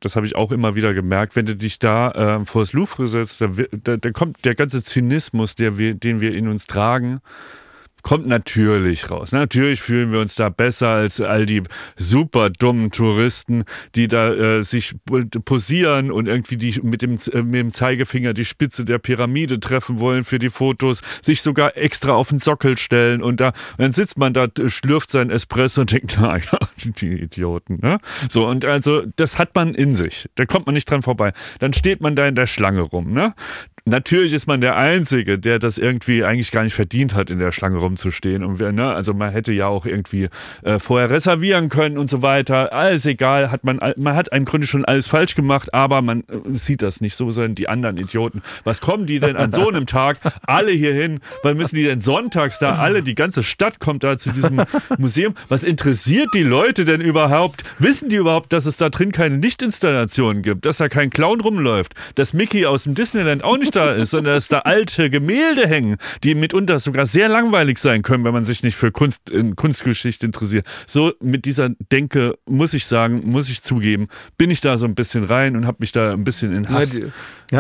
S3: das habe ich auch immer wieder gemerkt, wenn du dich da ähm, vor das Louvre setzt, da, da, da kommt der ganze Zynismus, der wir, den wir in uns tragen, kommt natürlich raus. Natürlich fühlen wir uns da besser als all die super dummen Touristen, die da äh, sich posieren und irgendwie die mit dem, äh, mit dem Zeigefinger die Spitze der Pyramide treffen wollen für die Fotos, sich sogar extra auf den Sockel stellen und da und dann sitzt man da, schlürft sein Espresso und denkt, *laughs* na ja, die Idioten. Ne? So, und also das hat man in sich. Da kommt man nicht dran vorbei. Dann steht man da in der Schlange rum. Ne? Natürlich ist man der Einzige, der das irgendwie eigentlich gar nicht verdient hat, in der Schlange rumzustehen. Und wir, ne, also man hätte ja auch irgendwie äh, vorher reservieren können und so weiter. Alles egal, hat man, man hat im Grunde schon alles falsch gemacht, aber man äh, sieht das nicht so, sondern die anderen Idioten. Was kommen die denn an so einem Tag alle hier hin? Wann müssen die denn sonntags da alle, die ganze Stadt kommt da zu diesem Museum? Was interessiert die Leute denn überhaupt? Wissen die überhaupt, dass es da drin keine Lichtinstallationen gibt? Dass da kein Clown rumläuft? Dass Mickey aus dem Disneyland auch nicht da ist, sondern dass da alte Gemälde hängen, die mitunter sogar sehr langweilig sein können, wenn man sich nicht für Kunst, in Kunstgeschichte interessiert. So mit dieser Denke, muss ich sagen, muss ich zugeben, bin ich da so ein bisschen rein und habe mich da ein bisschen in Hass.
S1: Ja,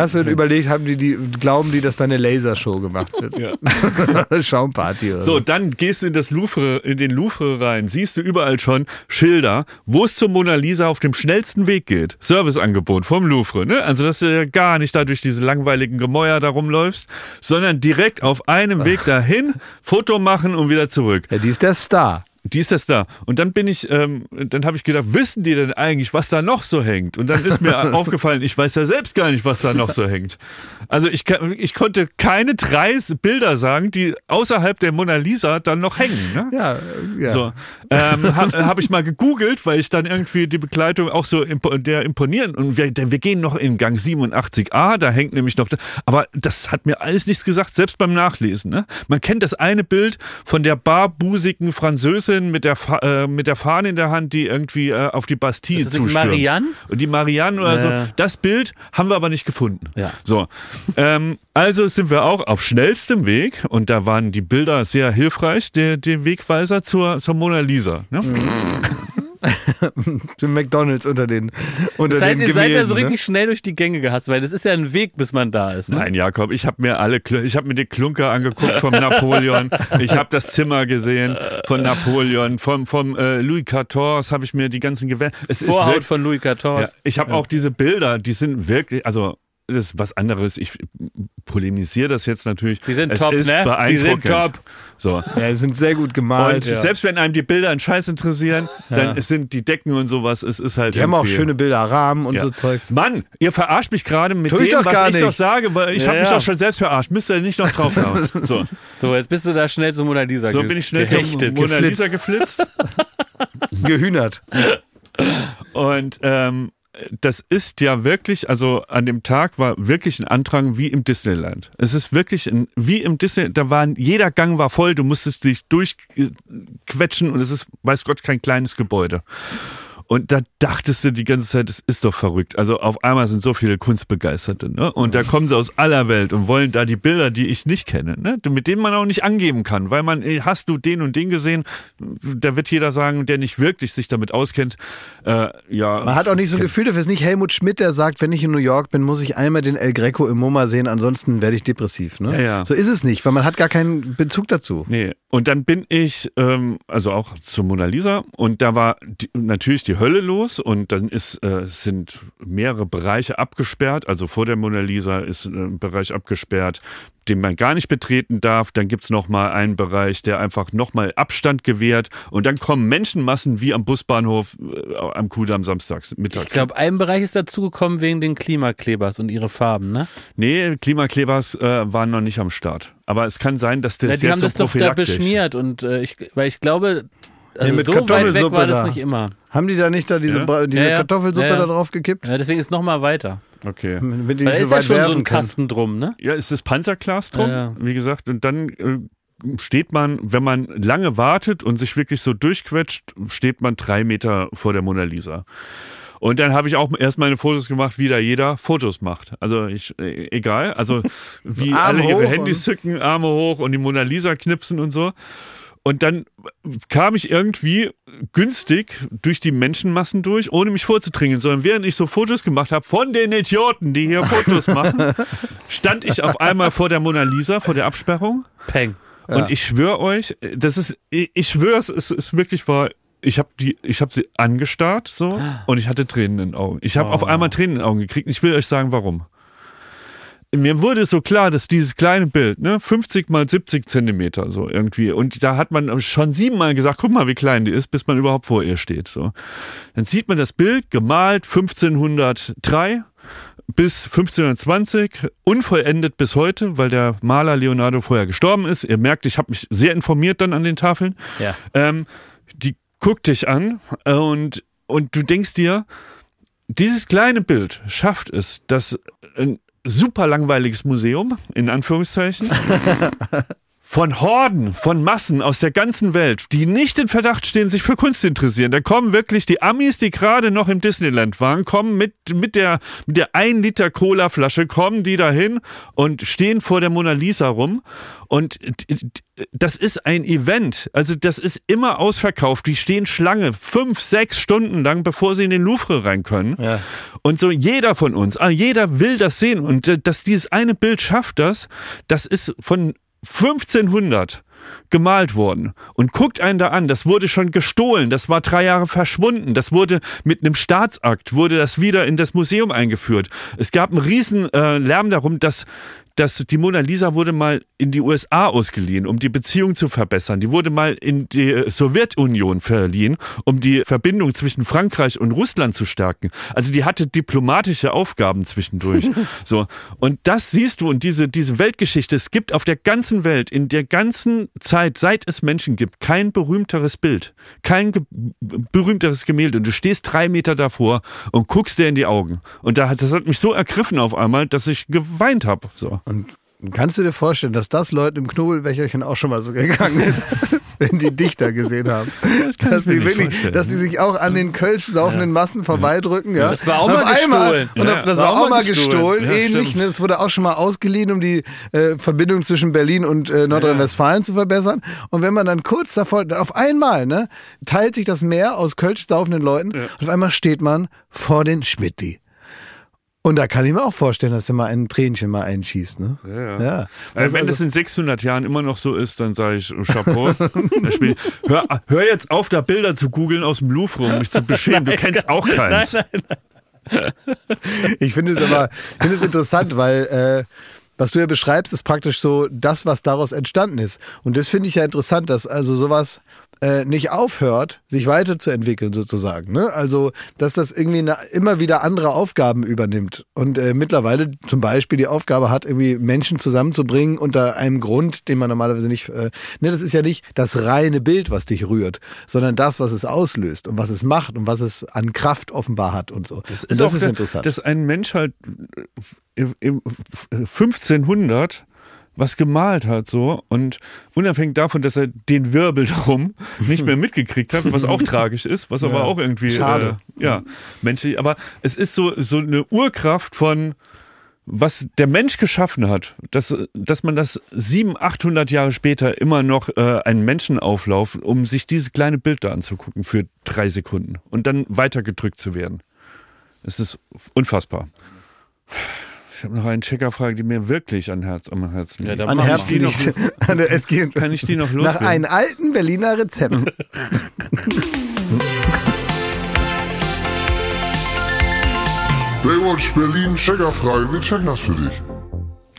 S1: hast du überlegt, haben die, die, glauben die, dass da eine Lasershow gemacht wird?
S3: Ja. *laughs*
S1: Schaumparty oder
S3: so. So, dann gehst du in das Louvre, in den Louvre rein, siehst du überall schon Schilder, wo es zur Mona Lisa auf dem schnellsten Weg geht. Serviceangebot vom Louvre, ne? Also, dass du ja gar nicht da durch diese langweiligen Gemäuer da rumläufst, sondern direkt auf einem Weg dahin, Foto machen und wieder zurück.
S1: Ja, die ist der Star.
S3: Die ist das da. Und dann bin ich, ähm, dann habe ich gedacht, wissen die denn eigentlich, was da noch so hängt? Und dann ist mir *laughs* aufgefallen, ich weiß ja selbst gar nicht, was da noch so hängt. Also ich, ich konnte keine drei Bilder sagen, die außerhalb der Mona Lisa dann noch hängen. Ne?
S1: Ja, ja.
S3: So, ähm, habe hab ich mal gegoogelt, weil ich dann irgendwie die Begleitung auch so impo der imponieren und wir, wir gehen noch in Gang 87a, da hängt nämlich noch, aber das hat mir alles nichts gesagt, selbst beim Nachlesen. Ne? Man kennt das eine Bild von der barbusigen Französin Prinzessin mit der, Fa äh, mit der Fahne in der Hand, die irgendwie äh, auf die Bastille
S2: das
S3: zustürmt.
S2: Die Marianne?
S3: Und die Marianne oder so. Das Bild haben wir aber nicht gefunden.
S2: Ja.
S3: So. Ähm, also sind wir auch auf schnellstem Weg und da waren die Bilder sehr hilfreich, der, der Wegweiser zur, zur Mona Lisa. Ne? *laughs*
S1: Zum McDonalds unter den unter
S2: das heißt,
S1: den
S2: ihr seid ja so
S1: Gemälden, ne?
S2: richtig schnell durch die Gänge gehasst, weil das ist ja ein Weg, bis man da ist. Ne?
S3: Nein, Jakob, ich habe mir alle, ich habe mir die Klunker angeguckt vom Napoleon. Ich habe das Zimmer gesehen von Napoleon, vom vom äh, Louis XIV habe ich mir die ganzen Gewänder. Es ist
S2: Vorhaut
S3: wirklich,
S2: von Louis XIV.
S3: ja, ich habe auch diese Bilder, die sind wirklich, also das ist was anderes. Ich polemisiere das jetzt natürlich.
S2: Die sind
S3: es
S2: top,
S3: ist
S2: ne? Die sind top.
S3: So.
S1: Ja, die sind sehr gut gemalt.
S3: Und selbst wenn einem die Bilder einen Scheiß interessieren, dann sind die Decken und sowas, es ist halt
S1: die haben auch schöne Bilder, Rahmen und
S3: ja.
S1: so Zeugs.
S3: Mann, ihr verarscht mich gerade mit dem, was ich
S1: nicht.
S3: doch sage, weil ich
S2: Ja,
S3: habe mich
S2: ja.
S3: doch schon selbst verarscht. Müsst ihr nicht noch draufhauen. *laughs* So,
S2: So, jetzt bist du da schnell zur Mona Lisa
S3: so bin ich schnell
S2: gehechtet.
S3: zum Mona
S1: geflitzt.
S3: Lisa geflitzt.
S1: Gehühnert.
S3: Und ähm, das ist ja wirklich, also an dem Tag war wirklich ein Andrang wie im Disneyland. Es ist wirklich ein, wie im Disneyland, da waren, jeder Gang war voll, du musstest dich durchquetschen und es ist, weiß Gott, kein kleines Gebäude. Und da dachtest du die ganze Zeit, es ist doch verrückt. Also auf einmal sind so viele Kunstbegeisterte, ne? Und da kommen sie aus aller Welt und wollen da die Bilder, die ich nicht kenne, ne? Mit denen man auch nicht angeben kann, weil man, ey, hast du den und den gesehen? Da wird jeder sagen, der nicht wirklich sich damit auskennt, äh, ja.
S1: Man hat auch nicht so ein Gefühl dafür. Es ist nicht Helmut Schmidt, der sagt, wenn ich in New York bin, muss ich einmal den El Greco im MoMA sehen, ansonsten werde ich depressiv. Ne?
S3: Ja, ja.
S1: So ist es nicht, weil man hat gar keinen Bezug dazu.
S3: Nee, und dann bin ich, ähm, also auch zur Mona Lisa und da war die, natürlich die Hölle los und dann ist, äh, sind mehrere Bereiche abgesperrt. Also vor der Mona Lisa ist äh, ein Bereich abgesperrt, den man gar nicht betreten darf. Dann gibt's noch mal einen Bereich, der einfach nochmal Abstand gewährt und dann kommen Menschenmassen wie am Busbahnhof äh, am Kudamm samstags mittags.
S2: Ich glaube, ein Bereich ist dazugekommen wegen den Klimaklebers und ihre Farben, ne?
S3: nee, Klimaklebers äh, waren noch nicht am Start. Aber es kann sein, dass das
S2: Ja, die
S3: jetzt
S2: haben das doch da beschmiert und äh, ich, weil ich glaube, also
S1: Nee, mit
S2: so weit weg
S1: Kartoffelsuppe
S2: war das
S1: da.
S2: nicht immer.
S1: Haben die da nicht da diese,
S3: Ja?
S1: Diese
S2: Ja, ja.
S1: Kartoffelsuppe
S2: Ja, ja.
S1: da drauf gekippt?
S2: Ja, deswegen ist noch mal weiter.
S3: Okay.
S1: Wenn die
S2: da
S1: so
S2: ist ja
S1: weit
S2: schon so ein. Kasten drum, ne?
S3: Ja, es ist Panzerglas drum,
S2: Ja, ja.
S3: wie gesagt. Und dann äh, steht man, wenn man lange wartet und sich wirklich so durchquetscht, steht man drei Meter vor der Mona Lisa. Und dann habe ich auch erst meine Fotos gemacht, wie da jeder Fotos macht. Also ich, äh, egal, also *laughs* wie alle ihre Handys zücken, Arme hoch und die Mona Lisa knipsen und so. Und dann kam ich irgendwie günstig durch die Menschenmassen durch, ohne mich vorzudringen, sondern während ich so Fotos gemacht habe von den Idioten, die hier Fotos machen, *laughs* stand ich auf einmal vor der Mona Lisa, vor der Absperrung.
S2: Peng.
S3: Und ich schwöre euch, das ist, ich, ich schwöre, es ist, ist wirklich wahr. Ich habe die, ich habe sie angestarrt so *gasps* und ich hatte Tränen in den Augen. Ich habe auf einmal Tränen in den Augen gekriegt. Ich will euch sagen, warum. Mir wurde so klar, dass dieses kleine Bild, ne, 50 mal 70 Zentimeter so irgendwie, und da hat man schon siebenmal gesagt, guck mal, wie klein die ist, bis man überhaupt vor ihr steht. So, dann sieht man das Bild gemalt 1503 bis 1520, unvollendet bis heute, weil der Maler Leonardo vorher gestorben ist. Ihr merkt, ich habe mich sehr informiert dann an den Tafeln.
S2: Ja.
S3: Ähm, die guckt dich an äh, und, und du denkst dir, dieses kleine Bild schafft es, dass super langweiliges Museum, in Anführungszeichen, *laughs* von Horden, von Massen aus der ganzen Welt, die nicht in Verdacht stehen, sich für Kunst zu interessieren. Da kommen wirklich die Amis, die gerade noch im Disneyland waren, kommen mit, mit der, mit der 1 Liter Cola-Flasche, kommen die dahin und stehen vor der Mona Lisa rum. Und das ist ein Event. Also das ist immer ausverkauft. Die stehen Schlange fünf, sechs Stunden lang, bevor sie in den Louvre rein können.
S1: Ja.
S3: Und so jeder von uns, ah, jeder will das sehen. Und äh, dass dieses eine Bild schafft das, das ist von 1500 gemalt worden und guckt einen da an, das wurde schon gestohlen, das war drei Jahre verschwunden, das wurde mit einem Staatsakt, wurde das wieder in das Museum eingeführt. Es gab einen riesen äh, Lärm darum, dass dass die Mona Lisa wurde mal in die USA ausgeliehen, um die Beziehung zu verbessern. Die wurde mal in die Sowjetunion verliehen, um die Verbindung zwischen Frankreich und Russland zu stärken. Also die hatte diplomatische Aufgaben zwischendurch. *laughs* so. Und das siehst du und diese, diese Weltgeschichte. Es gibt auf der ganzen Welt, in der ganzen Zeit, seit es Menschen gibt, kein berühmteres Bild, kein ge berühmteres Gemälde. Und du stehst drei Meter davor und guckst dir in die Augen. Und da hat, das hat mich so ergriffen auf einmal, dass ich geweint habe. So.
S1: Und kannst du dir vorstellen, dass das Leuten im Knobelbecherchen auch schon mal so gegangen ist, *laughs* wenn die Dichter gesehen haben?
S3: Das kann
S1: dass die wirklich,
S3: vorstellen.
S1: dass die sich auch an den Kölsch saufenden Massen vorbeidrücken, ja.
S2: Das war auch mal gestohlen.
S1: Und
S3: Ja.
S1: auf, das war auch mal gestohlen,
S3: Ja,
S1: ähnlich. Ne? Das wurde auch schon mal ausgeliehen, um die äh, Verbindung zwischen Berlin und äh, Nordrhein-Westfalen zu verbessern. Und wenn man dann kurz davor, auf einmal, ne, teilt sich das Meer aus Kölsch saufenden Leuten. Und auf einmal steht man vor den Schmidti. Und da kann ich mir auch vorstellen, dass du mal ein Tränchen mal einschießt, ne?
S3: Ja,
S1: ja.
S3: Äh,
S1: Also-
S3: wenn das in 600 Jahren immer noch so ist, dann sage ich oh, Chapeau. *laughs* Hör, hör jetzt auf, da Bilder zu googeln aus dem Louvre, um mich zu beschämen. Du kennst auch keins. *laughs*
S1: Ich finde es aber ich es interessant, weil äh, was du ja beschreibst, ist praktisch so das, was daraus entstanden ist. Und das finde ich ja interessant, dass also sowas äh, nicht aufhört, sich weiterzuentwickeln sozusagen. Ne? Also, dass das irgendwie eine, immer wieder andere Aufgaben übernimmt und äh, mittlerweile zum Beispiel die Aufgabe hat, irgendwie Menschen zusammenzubringen unter einem Grund, den man normalerweise nicht. Äh, ne, das ist ja nicht das reine Bild, was dich rührt, sondern das, was es auslöst und was es macht und was es an Kraft offenbar hat und so. Das
S3: ist,
S1: und das ist interessant.
S3: Dass ein Mensch halt 1500 was gemalt hat so und unabhängig davon, dass er den Wirbel darum *laughs* nicht mehr mitgekriegt hat, was auch tragisch ist, was aber auch irgendwie
S1: Schade.
S3: Äh, ja menschlich, aber es ist so so eine Urkraft von was der Mensch geschaffen hat, dass, dass man das 700, 800 Jahre später immer noch äh, einen Menschen auflauft, um sich dieses kleine Bild da anzugucken für drei Sekunden und dann weitergedrückt zu werden. Es ist unfassbar. Ich habe noch eine Checkerfrage, die mir wirklich an Herz, am Herzen
S2: Ja,
S3: liegt.
S2: da
S1: An liegt. An der- es geht *laughs*
S3: Kann ich die noch
S1: nach
S3: loswerden?
S1: einem alten Berliner Rezept. *laughs*
S5: Baywatch Berlin, Checkerfrage, wir checken das für dich.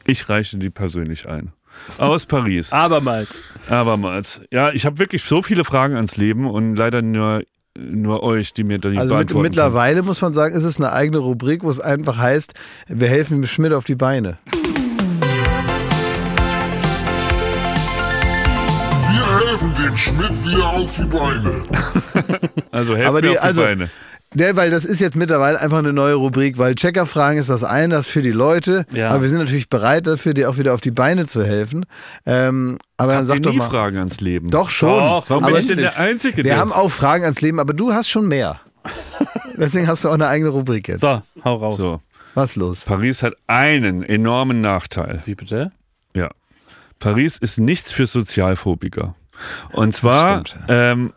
S3: Ich reiche die persönlich ein. Aus Paris.
S2: Abermals.
S3: Abermals. Ja, ich habe wirklich so viele Fragen ans Leben und leider nur, nur euch, die mir die
S1: Also mit, mittlerweile muss man sagen, ist es eine eigene Rubrik, wo es einfach heißt, wir helfen dem Schmidt auf die Beine.
S5: Wir helfen dem Schmidt wieder auf die Beine. *laughs*
S3: Also helft
S1: Aber
S3: mir
S1: die-
S3: auf die
S1: also-
S3: Beine.
S1: Ne, weil das ist jetzt mittlerweile einfach eine neue Rubrik, weil Checkerfragen ist das eine, das für die Leute.
S2: Ja.
S1: Aber wir sind natürlich bereit dafür, dir auch wieder auf die Beine zu helfen. Ähm, aber dann sag doch
S3: nie
S1: mal.
S3: Fragen ans Leben?
S1: Doch schon.
S2: Doch,
S3: Warum
S1: aber
S3: bin ich denn der Einzige,
S1: Wir
S3: der-
S1: haben auch Fragen ans Leben, aber du hast schon mehr. *laughs* Deswegen hast du auch eine eigene Rubrik jetzt.
S2: So, hau raus.
S3: So.
S1: Was los?
S3: Paris hat einen enormen Nachteil.
S2: Wie bitte?
S3: Ja. Paris ist nichts für Sozialphobiker. Und zwar,
S1: Stimmt,
S3: ähm,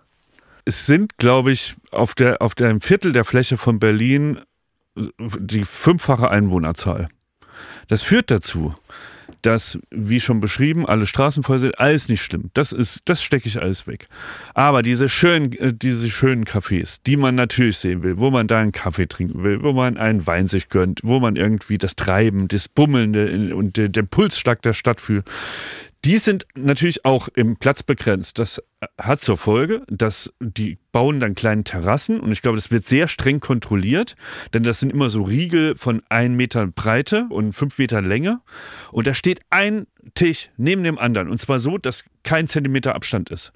S3: es sind, glaube ich, auf der, auf einem Viertel der Fläche von Berlin die fünffache Einwohnerzahl. Das führt dazu, dass, wie schon beschrieben, alle Straßen voll sind, alles nicht schlimm. Das ist, das stecke ich alles weg. Aber diese schönen, äh, diese schönen Cafés, die man natürlich sehen will, wo man da einen Kaffee trinken will, wo man einen Wein sich gönnt, wo man irgendwie das Treiben, das Bummelnde und der, der Pulsschlag der Stadt fühlt, die sind natürlich auch im Platz begrenzt. Das hat zur Folge, dass die bauen dann kleine Terrassen und ich glaube, das wird sehr streng kontrolliert, denn das sind immer so Riegel von ein Meter Breite und fünf Meter Länge und da steht ein Tisch neben dem anderen und zwar so, dass kein Zentimeter Abstand ist.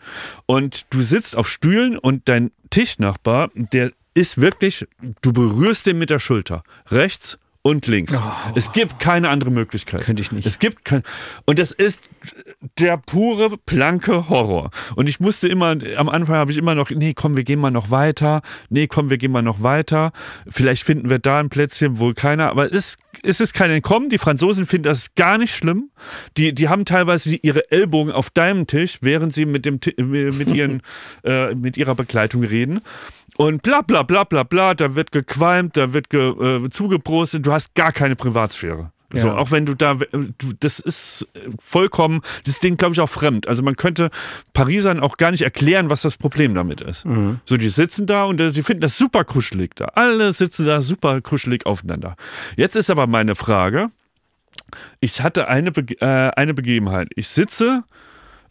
S3: Und du sitzt auf Stühlen und dein Tischnachbar, der ist wirklich, du berührst den mit der Schulter. Rechts und links. Es gibt keine andere Möglichkeit.
S1: Könnte ich nicht.
S3: Es gibt kein, und das ist der pure blanke Horror. Und ich musste immer, am Anfang habe ich immer noch, nee, komm, wir gehen mal noch weiter. Nee, komm, wir gehen mal noch weiter. Vielleicht finden wir da ein Plätzchen, wo keiner, aber es, es ist kein Entkommen. Die Franzosen finden das gar nicht schlimm. Die, die haben teilweise ihre Ellbogen auf deinem Tisch, während sie mit dem, mit ihren, *laughs* äh, mit ihrer Begleitung reden. Und bla bla bla bla bla, da wird gequalmt, da wird ge, äh, zugeprostet, du hast gar keine Privatsphäre. So,
S1: Ja.
S3: auch wenn du da, du, das ist äh, vollkommen, das Ding glaube ich auch fremd. Also man könnte Parisern auch gar nicht erklären, was das Problem damit ist. So, die sitzen da und äh, die finden das super kuschelig da. Alle sitzen da super kuschelig aufeinander. Jetzt ist aber meine Frage, ich hatte eine, Bege äh, eine Begebenheit. Ich sitze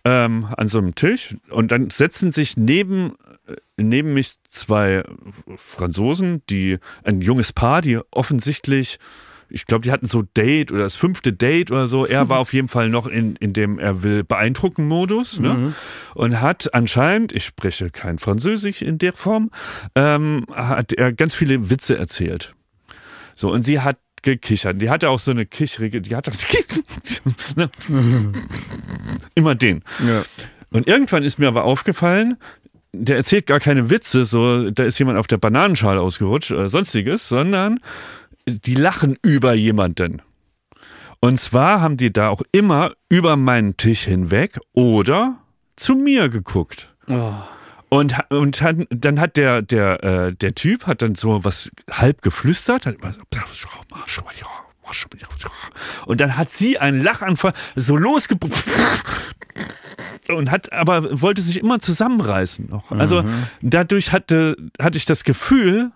S3: ähm, an so einem Tisch und dann setzen sich neben, äh, neben mich zwei Franzosen, die ein junges Paar, die offensichtlich, ich glaube, die hatten so Date oder das fünfte Date oder so. Er war auf jeden Fall noch in, in dem er will beeindrucken Modus ne? und hat anscheinend, ich spreche kein Französisch in der Form, ähm, hat er ganz viele Witze erzählt. So, und sie hat gekichert. Die hatte auch so eine kichrige, die hat das *laughs* ne? *laughs* immer den.
S1: Ja.
S3: Und irgendwann ist mir aber aufgefallen, der erzählt gar keine Witze, so da ist jemand auf der Bananenschale ausgerutscht oder sonstiges, sondern die lachen über jemanden. Und zwar haben die da auch immer über meinen Tisch hinweg oder zu mir geguckt. Und, ha- und hat, dann hat der, der, äh, der Typ hat dann so was halb geflüstert. Hat immer so, und dann hat sie einen Lachanfall so losgebrochen und hat aber wollte sich immer zusammenreißen noch. Also dadurch hatte hatte ich das Gefühl,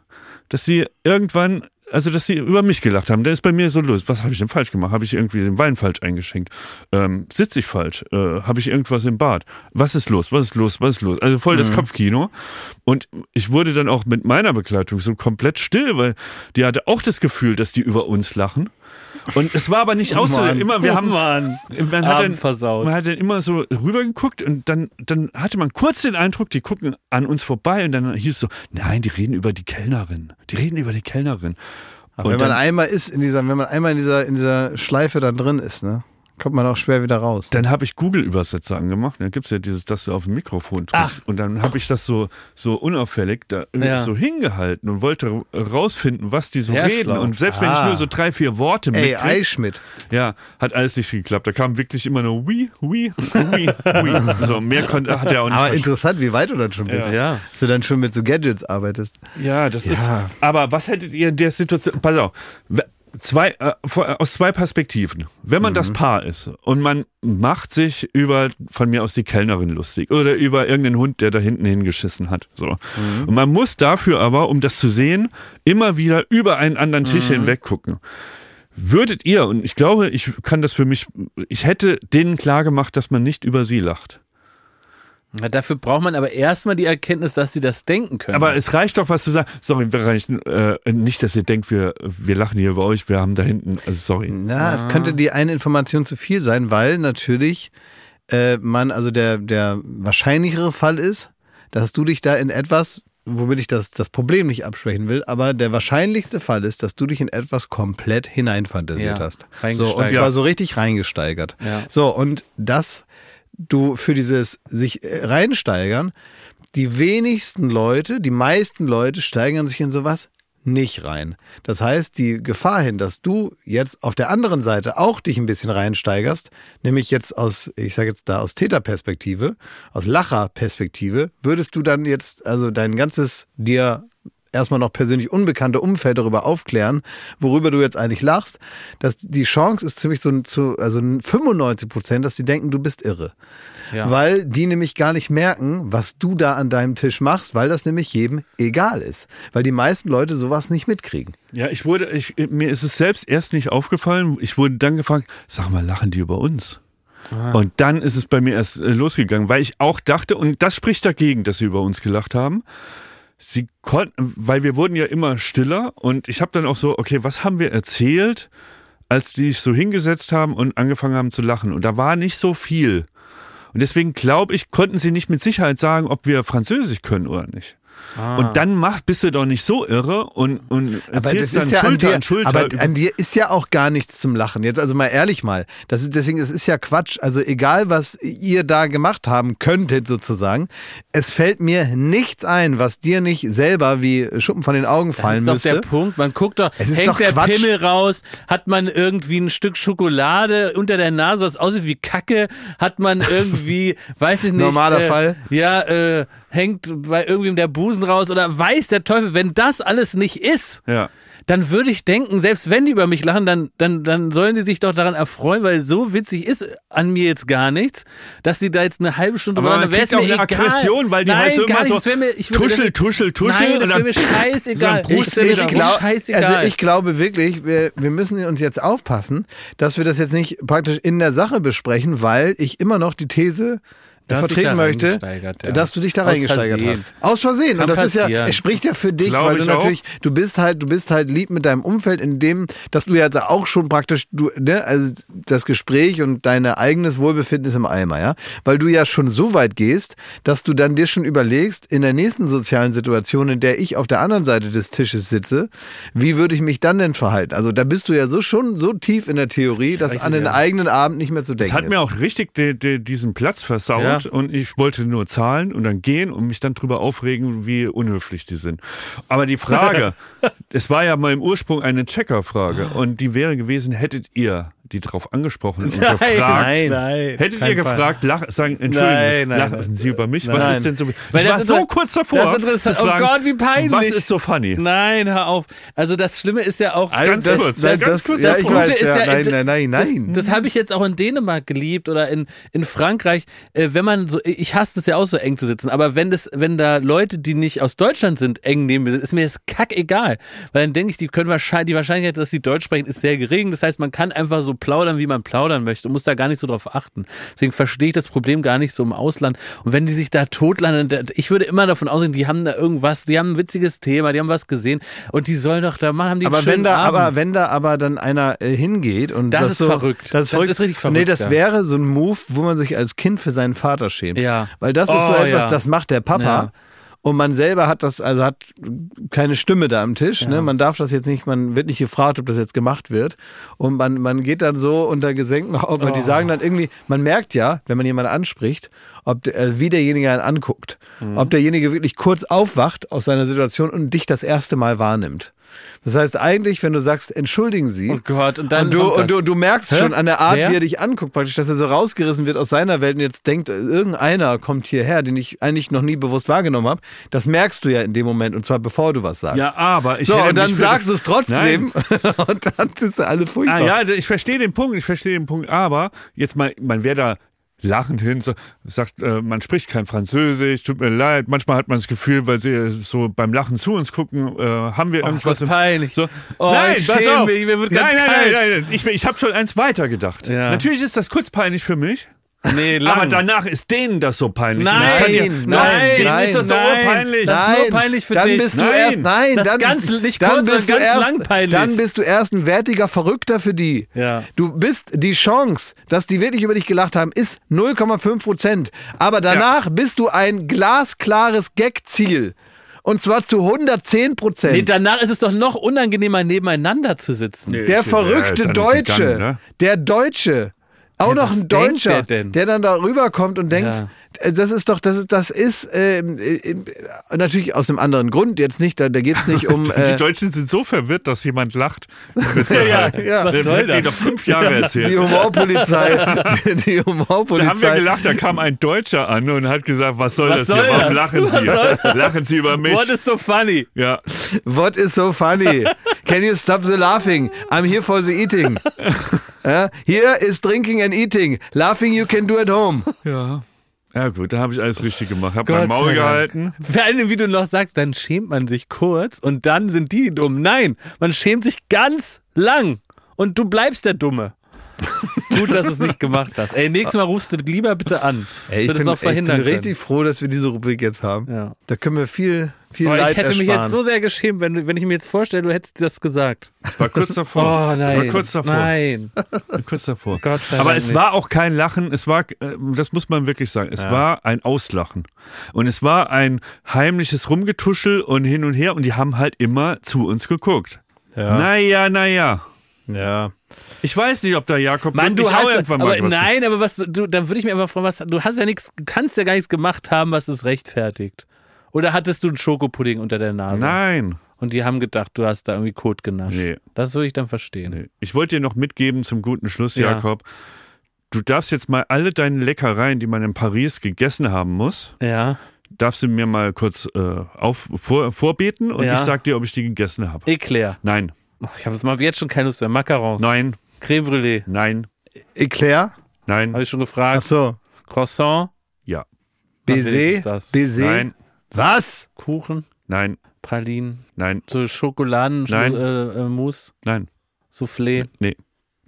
S3: dass sie irgendwann also, dass sie über mich gelacht haben. Der ist bei mir so los. Was habe ich denn falsch gemacht? Habe ich irgendwie den Wein falsch eingeschenkt? Ähm, Sitze ich falsch? Äh, habe ich irgendwas im Bad? Was ist los? Was ist los? Was ist los? Also voll das Kopfkino. Und ich wurde dann auch mit meiner Begleitung so komplett still, weil die hatte auch das Gefühl, dass die über uns lachen. Und es war aber nicht aus.
S1: Mann.
S3: Immer, wir
S2: Oh
S3: haben,
S2: Mann.
S3: man hat, dann,
S2: versaut.
S3: man hat dann immer so rübergeguckt und dann, dann hatte man kurz den Eindruck, die gucken an uns vorbei und dann hieß es so, nein, die reden über die Kellnerin. Die reden über die Kellnerin.
S1: Aber
S3: Und
S1: wenn man
S3: dann-
S1: einmal ist in dieser, wenn man einmal in dieser, in dieser Schleife dann drin ist, ne, kommt man auch schwer wieder raus.
S3: Dann habe ich Google-Übersetzer angemacht. Dann gibt's ja dieses, dass du auf dem Mikrofon drückst. Und dann habe ich das so, so unauffällig da
S2: Ja.
S3: so hingehalten und wollte rausfinden, was die so
S2: Sehr
S3: reden.
S2: schlau.
S3: Und selbst wenn ich
S1: Ah.
S3: nur so drei, vier Worte
S1: Ey,
S3: mitkrieg,
S1: Eischmidt.
S3: ja, hat alles nicht geklappt. Da kam wirklich immer nur wie, wie, wie, wie. *laughs* So, mehr konnte, hat er auch nicht
S1: Aber interessant, wie weit du dann schon bist.
S2: Ja.
S1: Dass du dann schon mit so Gadgets arbeitest.
S3: Ja, das ist.
S1: Ja.
S3: Aber was hättet ihr in der Situation? Pass auf. Zwei, äh, aus zwei Perspektiven. Wenn man das Paar ist und man macht sich über, von mir aus die Kellnerin lustig oder über irgendeinen Hund, der da hinten hingeschissen hat. So. Und man muss dafür aber, um das zu sehen, immer wieder über einen anderen Tisch hinweg gucken. Würdet ihr, und ich glaube, ich kann das für mich, ich hätte denen klar gemacht, dass man nicht über sie lacht.
S2: Na, dafür braucht man aber erstmal die Erkenntnis, dass sie das denken können.
S3: Aber es reicht doch, was zu sagen. Sorry, wir reichen, äh, nicht, dass ihr denkt, wir, wir lachen hier über euch, wir haben da hinten, also sorry.
S1: Na, es könnte die eine Information zu viel sein, weil natürlich äh, man, also der, der wahrscheinlichere Fall ist, dass du dich da in etwas, womit ich das, das Problem nicht absprechen will, aber der wahrscheinlichste Fall ist, dass du dich in etwas komplett hineinfantasiert
S2: Ja,
S1: hast. So, und zwar so richtig reingesteigert.
S2: Ja.
S1: So, und dass du für dieses sich äh, reinsteigern, die wenigsten Leute, die meisten Leute steigern sich in sowas nicht rein. Das heißt, die Gefahr hin, dass du jetzt auf der anderen Seite auch dich ein bisschen reinsteigerst, nämlich jetzt aus, ich sage jetzt da aus Täterperspektive, aus Lacherperspektive, würdest du dann jetzt also dein ganzes dir erstmal noch persönlich unbekannte Umfeld darüber aufklären, worüber du jetzt eigentlich lachst, dass die Chance ist ziemlich so zu, also 95 Prozent, dass die denken, du bist irre.
S2: Ja.
S1: Weil die nämlich gar nicht merken, was du da an deinem Tisch machst, weil das nämlich jedem egal ist. Weil die meisten Leute sowas nicht mitkriegen.
S3: Ja, ich wurde, ich, mir ist es selbst erst nicht aufgefallen. Ich wurde dann gefragt, sag mal, lachen die über uns? Und dann ist es bei mir erst äh, losgegangen, weil ich auch dachte, und das spricht dagegen, dass sie über uns gelacht haben. Sie konnten, weil wir wurden ja immer stiller und ich habe dann auch so, okay, was haben wir erzählt, als die sich so hingesetzt haben und angefangen haben zu lachen? Und da war nicht so viel. Und deswegen glaube ich, konnten sie nicht mit Sicherheit sagen, ob wir Französisch können oder nicht. Und dann mach, bist du doch nicht so irre und, und erzählst dann Schulter
S1: an dir,
S3: an Schulter.
S1: aber an dir ist ja auch gar nichts zum Lachen. Jetzt also mal ehrlich mal. Das ist, deswegen, es ist ja Quatsch. Also egal, was ihr da gemacht haben könntet sozusagen, es fällt mir nichts ein, was dir nicht selber wie Schuppen von den Augen
S2: Das
S1: fallen
S2: ist doch
S1: müsste.
S2: der Punkt. Man guckt doch,
S1: Es ist
S2: hängt
S1: doch
S2: der
S1: Quatsch.
S2: Pimmel raus, hat man irgendwie ein Stück Schokolade unter der Nase, was aussieht wie Kacke, hat man irgendwie, *laughs* weiß ich nicht,
S1: Normaler
S2: äh,
S1: Fall.
S2: ja, äh, hängt bei irgendwem der Busen raus oder weiß der Teufel, wenn das alles nicht ist,
S3: ja.
S2: dann würde ich denken, selbst wenn die über mich lachen, dann, dann, dann sollen die sich doch daran erfreuen, weil so witzig ist an mir jetzt gar nichts, dass die da jetzt eine halbe Stunde
S3: Aber
S2: waren,
S3: auch
S2: mir
S3: eine
S2: egal.
S3: Aggression, weil die
S2: Nein,
S3: halt so
S2: gar
S3: immer
S2: nicht,
S3: so
S2: mir, ich
S3: tuschel, tuschel, tuschel.
S2: Nein, das wäre mir scheißegal.
S3: dann brust
S2: doch
S3: rum.
S1: glaub-
S2: scheißegal.
S1: Also ich glaube wirklich, wir, wir müssen uns jetzt aufpassen, dass wir das jetzt nicht praktisch in der Sache besprechen, weil ich immer noch die These
S2: Dich
S1: vertreten möchte,
S2: ja.
S1: dass du dich da reingesteigert hast. Aus Versehen.
S2: Kann
S1: und das ist ja,
S2: passieren.
S1: es spricht ja für dich,
S3: Glaube
S1: weil du
S3: ich auch.
S1: natürlich, du bist halt, du bist halt lieb mit deinem Umfeld, in dem, dass du jetzt auch schon praktisch, du, ne, also das Gespräch und dein eigenes Wohlbefinden ist im Eimer, ja, weil du ja schon so weit gehst, dass du dann dir schon überlegst, in der nächsten sozialen Situation, in der ich auf der anderen Seite des Tisches sitze, wie würde ich mich dann denn verhalten? Also da bist du ja so schon so tief in der Theorie, dass an den eigenen Abend nicht mehr zu denken
S3: Das hat
S1: ist.
S3: mir auch richtig de, de, diesen Platz versaut
S2: Ja.
S3: Und ich wollte nur zahlen und dann gehen und mich dann drüber aufregen, wie unhöflich die sind. Aber die Frage, *laughs* es war ja mal im Ursprung eine Checker-Frage und die wäre gewesen, hättet ihr die drauf angesprochen und *laughs* gefragt,
S2: nein, nein,
S3: hättet ihr gefragt, lach, sagen, Entschuldigung,
S2: Nein, nein,
S3: lachen
S2: nein.
S3: Sie über mich? Was
S2: Nein.
S3: ist denn so?
S2: Weil
S3: ich war so
S2: inter-
S3: kurz davor,
S2: das interessant-
S3: zu
S2: oh
S3: fragen,
S2: Gott, wie peinlich.
S3: was ist so funny?
S2: Nein, hör auf. Also das Schlimme ist ja auch.
S3: Ganz
S1: das,
S3: kurz,
S1: das,
S3: ganz
S1: das,
S3: kurz
S1: ja,
S3: das
S1: ich
S2: Gute
S1: weiß,
S2: ist
S1: ja,
S2: ja,
S1: nein, nein, nein, nein.
S2: Das, das habe ich jetzt auch in Dänemark geliebt oder in, in Frankreich. Äh, wenn man so, ich hasse es ja auch so eng zu sitzen, aber wenn das, wenn da Leute, die nicht aus Deutschland sind, eng neben mir sind, ist mir das kackegal. Weil dann denke ich, die können wahrscheinlich, die Wahrscheinlichkeit, dass sie Deutsch sprechen, ist sehr gering. Das heißt, man kann einfach so plaudern, wie man plaudern möchte und muss da gar nicht so drauf achten. Deswegen verstehe ich das Problem gar nicht so im Ausland. Und wenn die sich da totlangen, da- ich würde immer davon ausgehen, die haben da irgendwas, die haben ein witziges Thema, die haben was gesehen und die sollen doch da machen, haben die
S1: aber wenn da,
S2: Abend.
S1: aber wenn da aber dann einer äh, hingeht und
S2: Das
S1: das,
S2: ist
S1: so,
S2: verrückt.
S1: Das ist,
S2: Das
S1: verrückt.
S2: ist richtig verrückt,
S1: Nee, das
S2: ja.
S1: wäre so ein Move, wo man sich als Kind für seinen Vater schämt.
S2: Ja.
S1: Weil das ist so
S2: Oh,
S1: etwas,
S2: ja.
S1: das macht der Papa.
S2: Ja.
S1: Und man selber hat das, also hat keine Stimme da am Tisch. Ne? Man darf das jetzt nicht, man wird nicht gefragt, ob das jetzt gemacht wird. Und man, man geht dann so unter gesenkten Augen. *laughs* Und die
S2: Oh.
S1: sagen dann irgendwie, man merkt ja, wenn man jemanden anspricht, ob der, äh, wie derjenige einen anguckt.
S2: Mhm.
S1: Ob derjenige wirklich kurz aufwacht aus seiner Situation und dich das erste Mal wahrnimmt. Das heißt eigentlich, wenn du sagst, entschuldigen Sie.
S2: Oh Gott, und dann
S1: und du,
S2: kommt das.
S1: und du, du merkst
S2: Hä?
S1: schon an der Art,
S2: Wer?
S1: wie er dich anguckt, praktisch, dass er so rausgerissen wird aus seiner Welt und jetzt denkt, irgendeiner kommt hierher, den ich eigentlich noch nie bewusst wahrgenommen habe. Das merkst du ja in dem Moment und zwar bevor du was sagst.
S3: Ja, aber ich
S1: so, und dann sagst du es trotzdem *laughs* und dann sind sie alle furchtbar.
S3: Ah, ja, ich verstehe den Punkt, ich verstehe den Punkt, aber jetzt mal, man wäre da lachend hin, sagt, äh, man spricht kein Französisch, tut mir leid. Manchmal hat man das Gefühl, weil sie so beim Lachen zu uns gucken, äh, haben wir irgendwas.
S2: ist das peinlich.
S3: So,
S2: Oh,
S3: nein,
S2: ich
S3: pass auf.
S2: mich, mir wird ganz
S3: nein, nein, nein, nein, nein, ich, ich habe schon eins weiter gedacht.
S2: Ja.
S3: Natürlich ist das kurz peinlich für mich.
S2: Nee, lang.
S3: Aber danach ist denen das so peinlich.
S2: Nein,
S3: ich kann dir-
S1: nein,
S3: nein, denen
S1: nein,
S3: ist das doch
S2: nein.
S3: urpeinlich.
S2: Das ist nur peinlich für
S1: dann
S2: dich.
S1: Bist du
S3: Nein.
S1: erst, nein,
S2: Das
S1: dann,
S2: ganz- nicht
S1: dann
S2: kurz,
S1: bist du
S2: sondern ganz
S1: erst,
S2: lang peinlich.
S1: Dann bist du erst ein wertiger Verrückter für die.
S2: Ja.
S1: Du bist die Chance, dass die wirklich über dich gelacht haben, ist 0,5 Prozent. Aber danach bist du ein glasklares Gagziel. Und zwar zu 110 Prozent.
S2: Nee, danach ist es doch noch unangenehmer, nebeneinander zu sitzen.
S1: der
S3: Ich-
S1: verrückte
S3: ja, dann
S1: Deutsche,
S3: gegangen, ne?
S1: der Deutsche, auch
S2: Ja,
S1: noch ein Deutscher,
S2: der
S1: der dann da rüberkommt und denkt,
S2: Ja.
S1: Äh, das ist doch, das ist, das ist ähm, äh, natürlich aus einem anderen Grund jetzt nicht, da, da geht es nicht um. *laughs*
S3: Die
S1: Äh,
S3: Deutschen sind so verwirrt, dass jemand lacht. *laughs*
S2: Ja,
S1: ja.
S2: was
S3: Das
S2: soll
S3: die
S2: das?
S3: noch fünf Jahre erzählt.
S1: die Humorpolizei, die *laughs*
S3: Da haben wir
S1: Humorpolizei.
S3: gelacht, da kam ein Deutscher an und hat gesagt, was soll
S2: Was
S3: das
S2: soll
S3: hier? Warum
S2: das?
S3: lachen
S2: Was
S3: Sie? Lachen Sie über mich?
S2: What is so funny?
S3: Ja.
S1: What is so funny? Can you stop the laughing? I'm here for the eating. Ja, here is drinking and eating. Laughing you can do at home.
S3: Ja. Ja gut, da habe ich alles richtig gemacht. Hab
S2: Gott
S3: mein Maul gehalten.
S2: Vor allem, wie du noch sagst, dann schämt man sich kurz und dann sind die dumm. Nein, man schämt sich ganz lang und du bleibst der Dumme. *laughs* Gut, dass du es nicht gemacht hast. Ey, nächstes Mal rufst du lieber bitte an.
S1: Ey, ich bin,
S2: noch
S1: ich
S2: verhindern
S1: bin
S2: können.
S1: richtig froh, dass wir diese Rubrik jetzt haben.
S2: Ja.
S1: Da können wir viel, viel
S2: Boah,
S1: Leid
S2: ich hätte mich
S1: ersparen.
S2: jetzt so sehr geschämt, wenn, wenn ich mir jetzt vorstelle, du hättest das gesagt.
S3: War kurz davor.
S2: Oh nein.
S3: War kurz davor.
S2: Nein.
S3: War kurz davor.
S2: Gott sei
S3: Aber
S2: Dank
S3: es
S2: nicht.
S3: war auch kein Lachen, es war, äh, das muss man wirklich sagen, es war ein Auslachen. Und es war ein heimliches Rumgetuschel und hin und her und die haben halt immer zu uns geguckt.
S1: Ja.
S3: Naja, naja.
S1: Ja.
S3: Ich weiß nicht, ob da Jakob
S2: Mann, du hast,
S3: irgendwann
S2: aber
S3: mal was
S2: nein, aber was du- dann würde ich mir einfach fragen, was, du hast ja nichts, du kannst ja gar nichts gemacht haben, was es rechtfertigt. Oder hattest du einen Schokopudding unter der Nase?
S3: Nein.
S2: Und die haben gedacht, du hast da irgendwie Kot genascht.
S3: Nee.
S2: Das würde ich dann verstehen.
S3: Nee. Ich wollte dir noch mitgeben zum guten Schluss,
S2: Ja.
S3: Jakob. Du darfst jetzt mal alle deine Leckereien, die man in Paris gegessen haben muss,
S2: Ja.
S3: darfst du mir mal kurz äh, auf, vor, vorbeten und
S2: Ja.
S3: ich sag dir, ob ich die gegessen habe.
S2: Eclair.
S3: Nein,
S2: Ich habe jetzt schon keine Lust mehr. Macarons.
S3: nein,
S2: Creme Brûlée.
S3: nein,
S1: Eclair?
S3: nein,
S2: Habe ich schon
S1: Ach
S2: gefragt.
S1: so.
S2: Croissant.
S3: ja,
S1: Baiser?
S2: ist das?
S1: Baiser?
S3: nein,
S1: Was?
S2: Kuchen.
S3: nein,
S2: Pralinen.
S3: nein,
S2: So Schokoladen.
S3: Nein.
S2: Äh, äh, Mousse.
S3: nein,
S2: Soufflé.
S3: nee,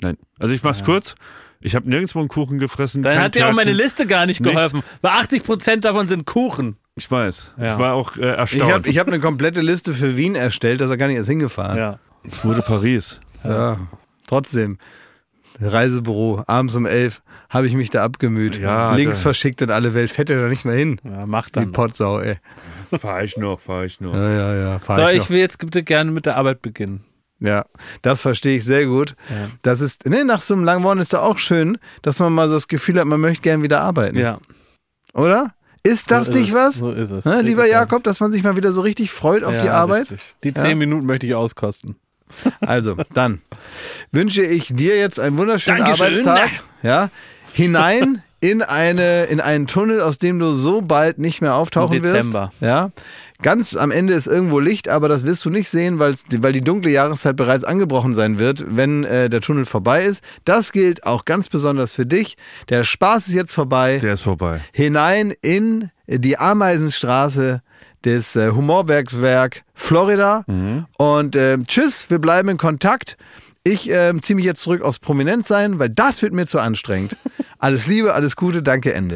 S3: nein. Also ich mach's kurz. Ich habe nirgendwo einen Kuchen gefressen.
S2: Dann hat dir auch meine. Liste gar nicht
S3: Nicht.
S2: geholfen. Weil 80% davon sind Kuchen.
S3: Ich weiß.
S2: Ja.
S3: Ich war auch äh,
S1: Ich
S3: erstaunt.
S1: habe ich hab eine komplette Liste für Wien erstellt, da ist er gar nicht erst hingefahren.
S2: Ja.
S3: Es wurde Paris.
S1: Ja, trotzdem. Reisebüro, abends um elf habe ich mich da abgemüht.
S3: Ja,
S1: Links
S3: da-
S1: verschickt in alle Welt. Fährt er da nicht mehr hin.
S2: ja, mach
S1: Die
S2: dann.
S1: Potsau, ey.
S3: Fahr ich noch, fahr ich noch.
S1: Ja, ja, ja. Fahr
S2: So,
S1: ich
S2: ich will jetzt bitte gerne mit der Arbeit beginnen.
S1: Ja, das verstehe ich sehr gut. Das ist, ne, nach so einem langen Wochenende ist doch auch schön, dass man mal so das Gefühl hat, man möchte gern wieder arbeiten.
S2: Ja.
S1: Oder? Ist das
S2: so ist
S1: nicht
S2: es,
S1: was?
S2: So ist es.
S1: Ne, lieber. Jakob, dass man sich mal wieder so richtig freut auf
S2: Ja,
S1: die Arbeit?
S2: richtig. Die zehn
S1: Ja.
S2: Minuten möchte ich auskosten.
S1: Also, dann wünsche ich dir jetzt einen wunderschönen
S2: Dankeschön.
S1: Arbeitstag. Ja, hinein in, eine, in einen Tunnel, aus dem du so bald nicht mehr auftauchen
S2: Dezember.
S1: wirst. Ja. Ganz am Ende ist irgendwo Licht, aber das wirst du nicht sehen, weil die dunkle Jahreszeit bereits angebrochen sein wird, wenn äh, der Tunnel vorbei ist. Das gilt auch ganz besonders für dich. Der Spaß ist jetzt vorbei
S3: Der ist vorbei.
S1: hinein in die Ameisenstraße des äh, Humorwerkswerk Florida. Und ähm, tschüss, wir bleiben in Kontakt. Ich ähm, ziehe mich jetzt zurück aufs Prominentsein, weil das wird mir zu anstrengend. *laughs* Alles Liebe, alles Gute, danke, Ende.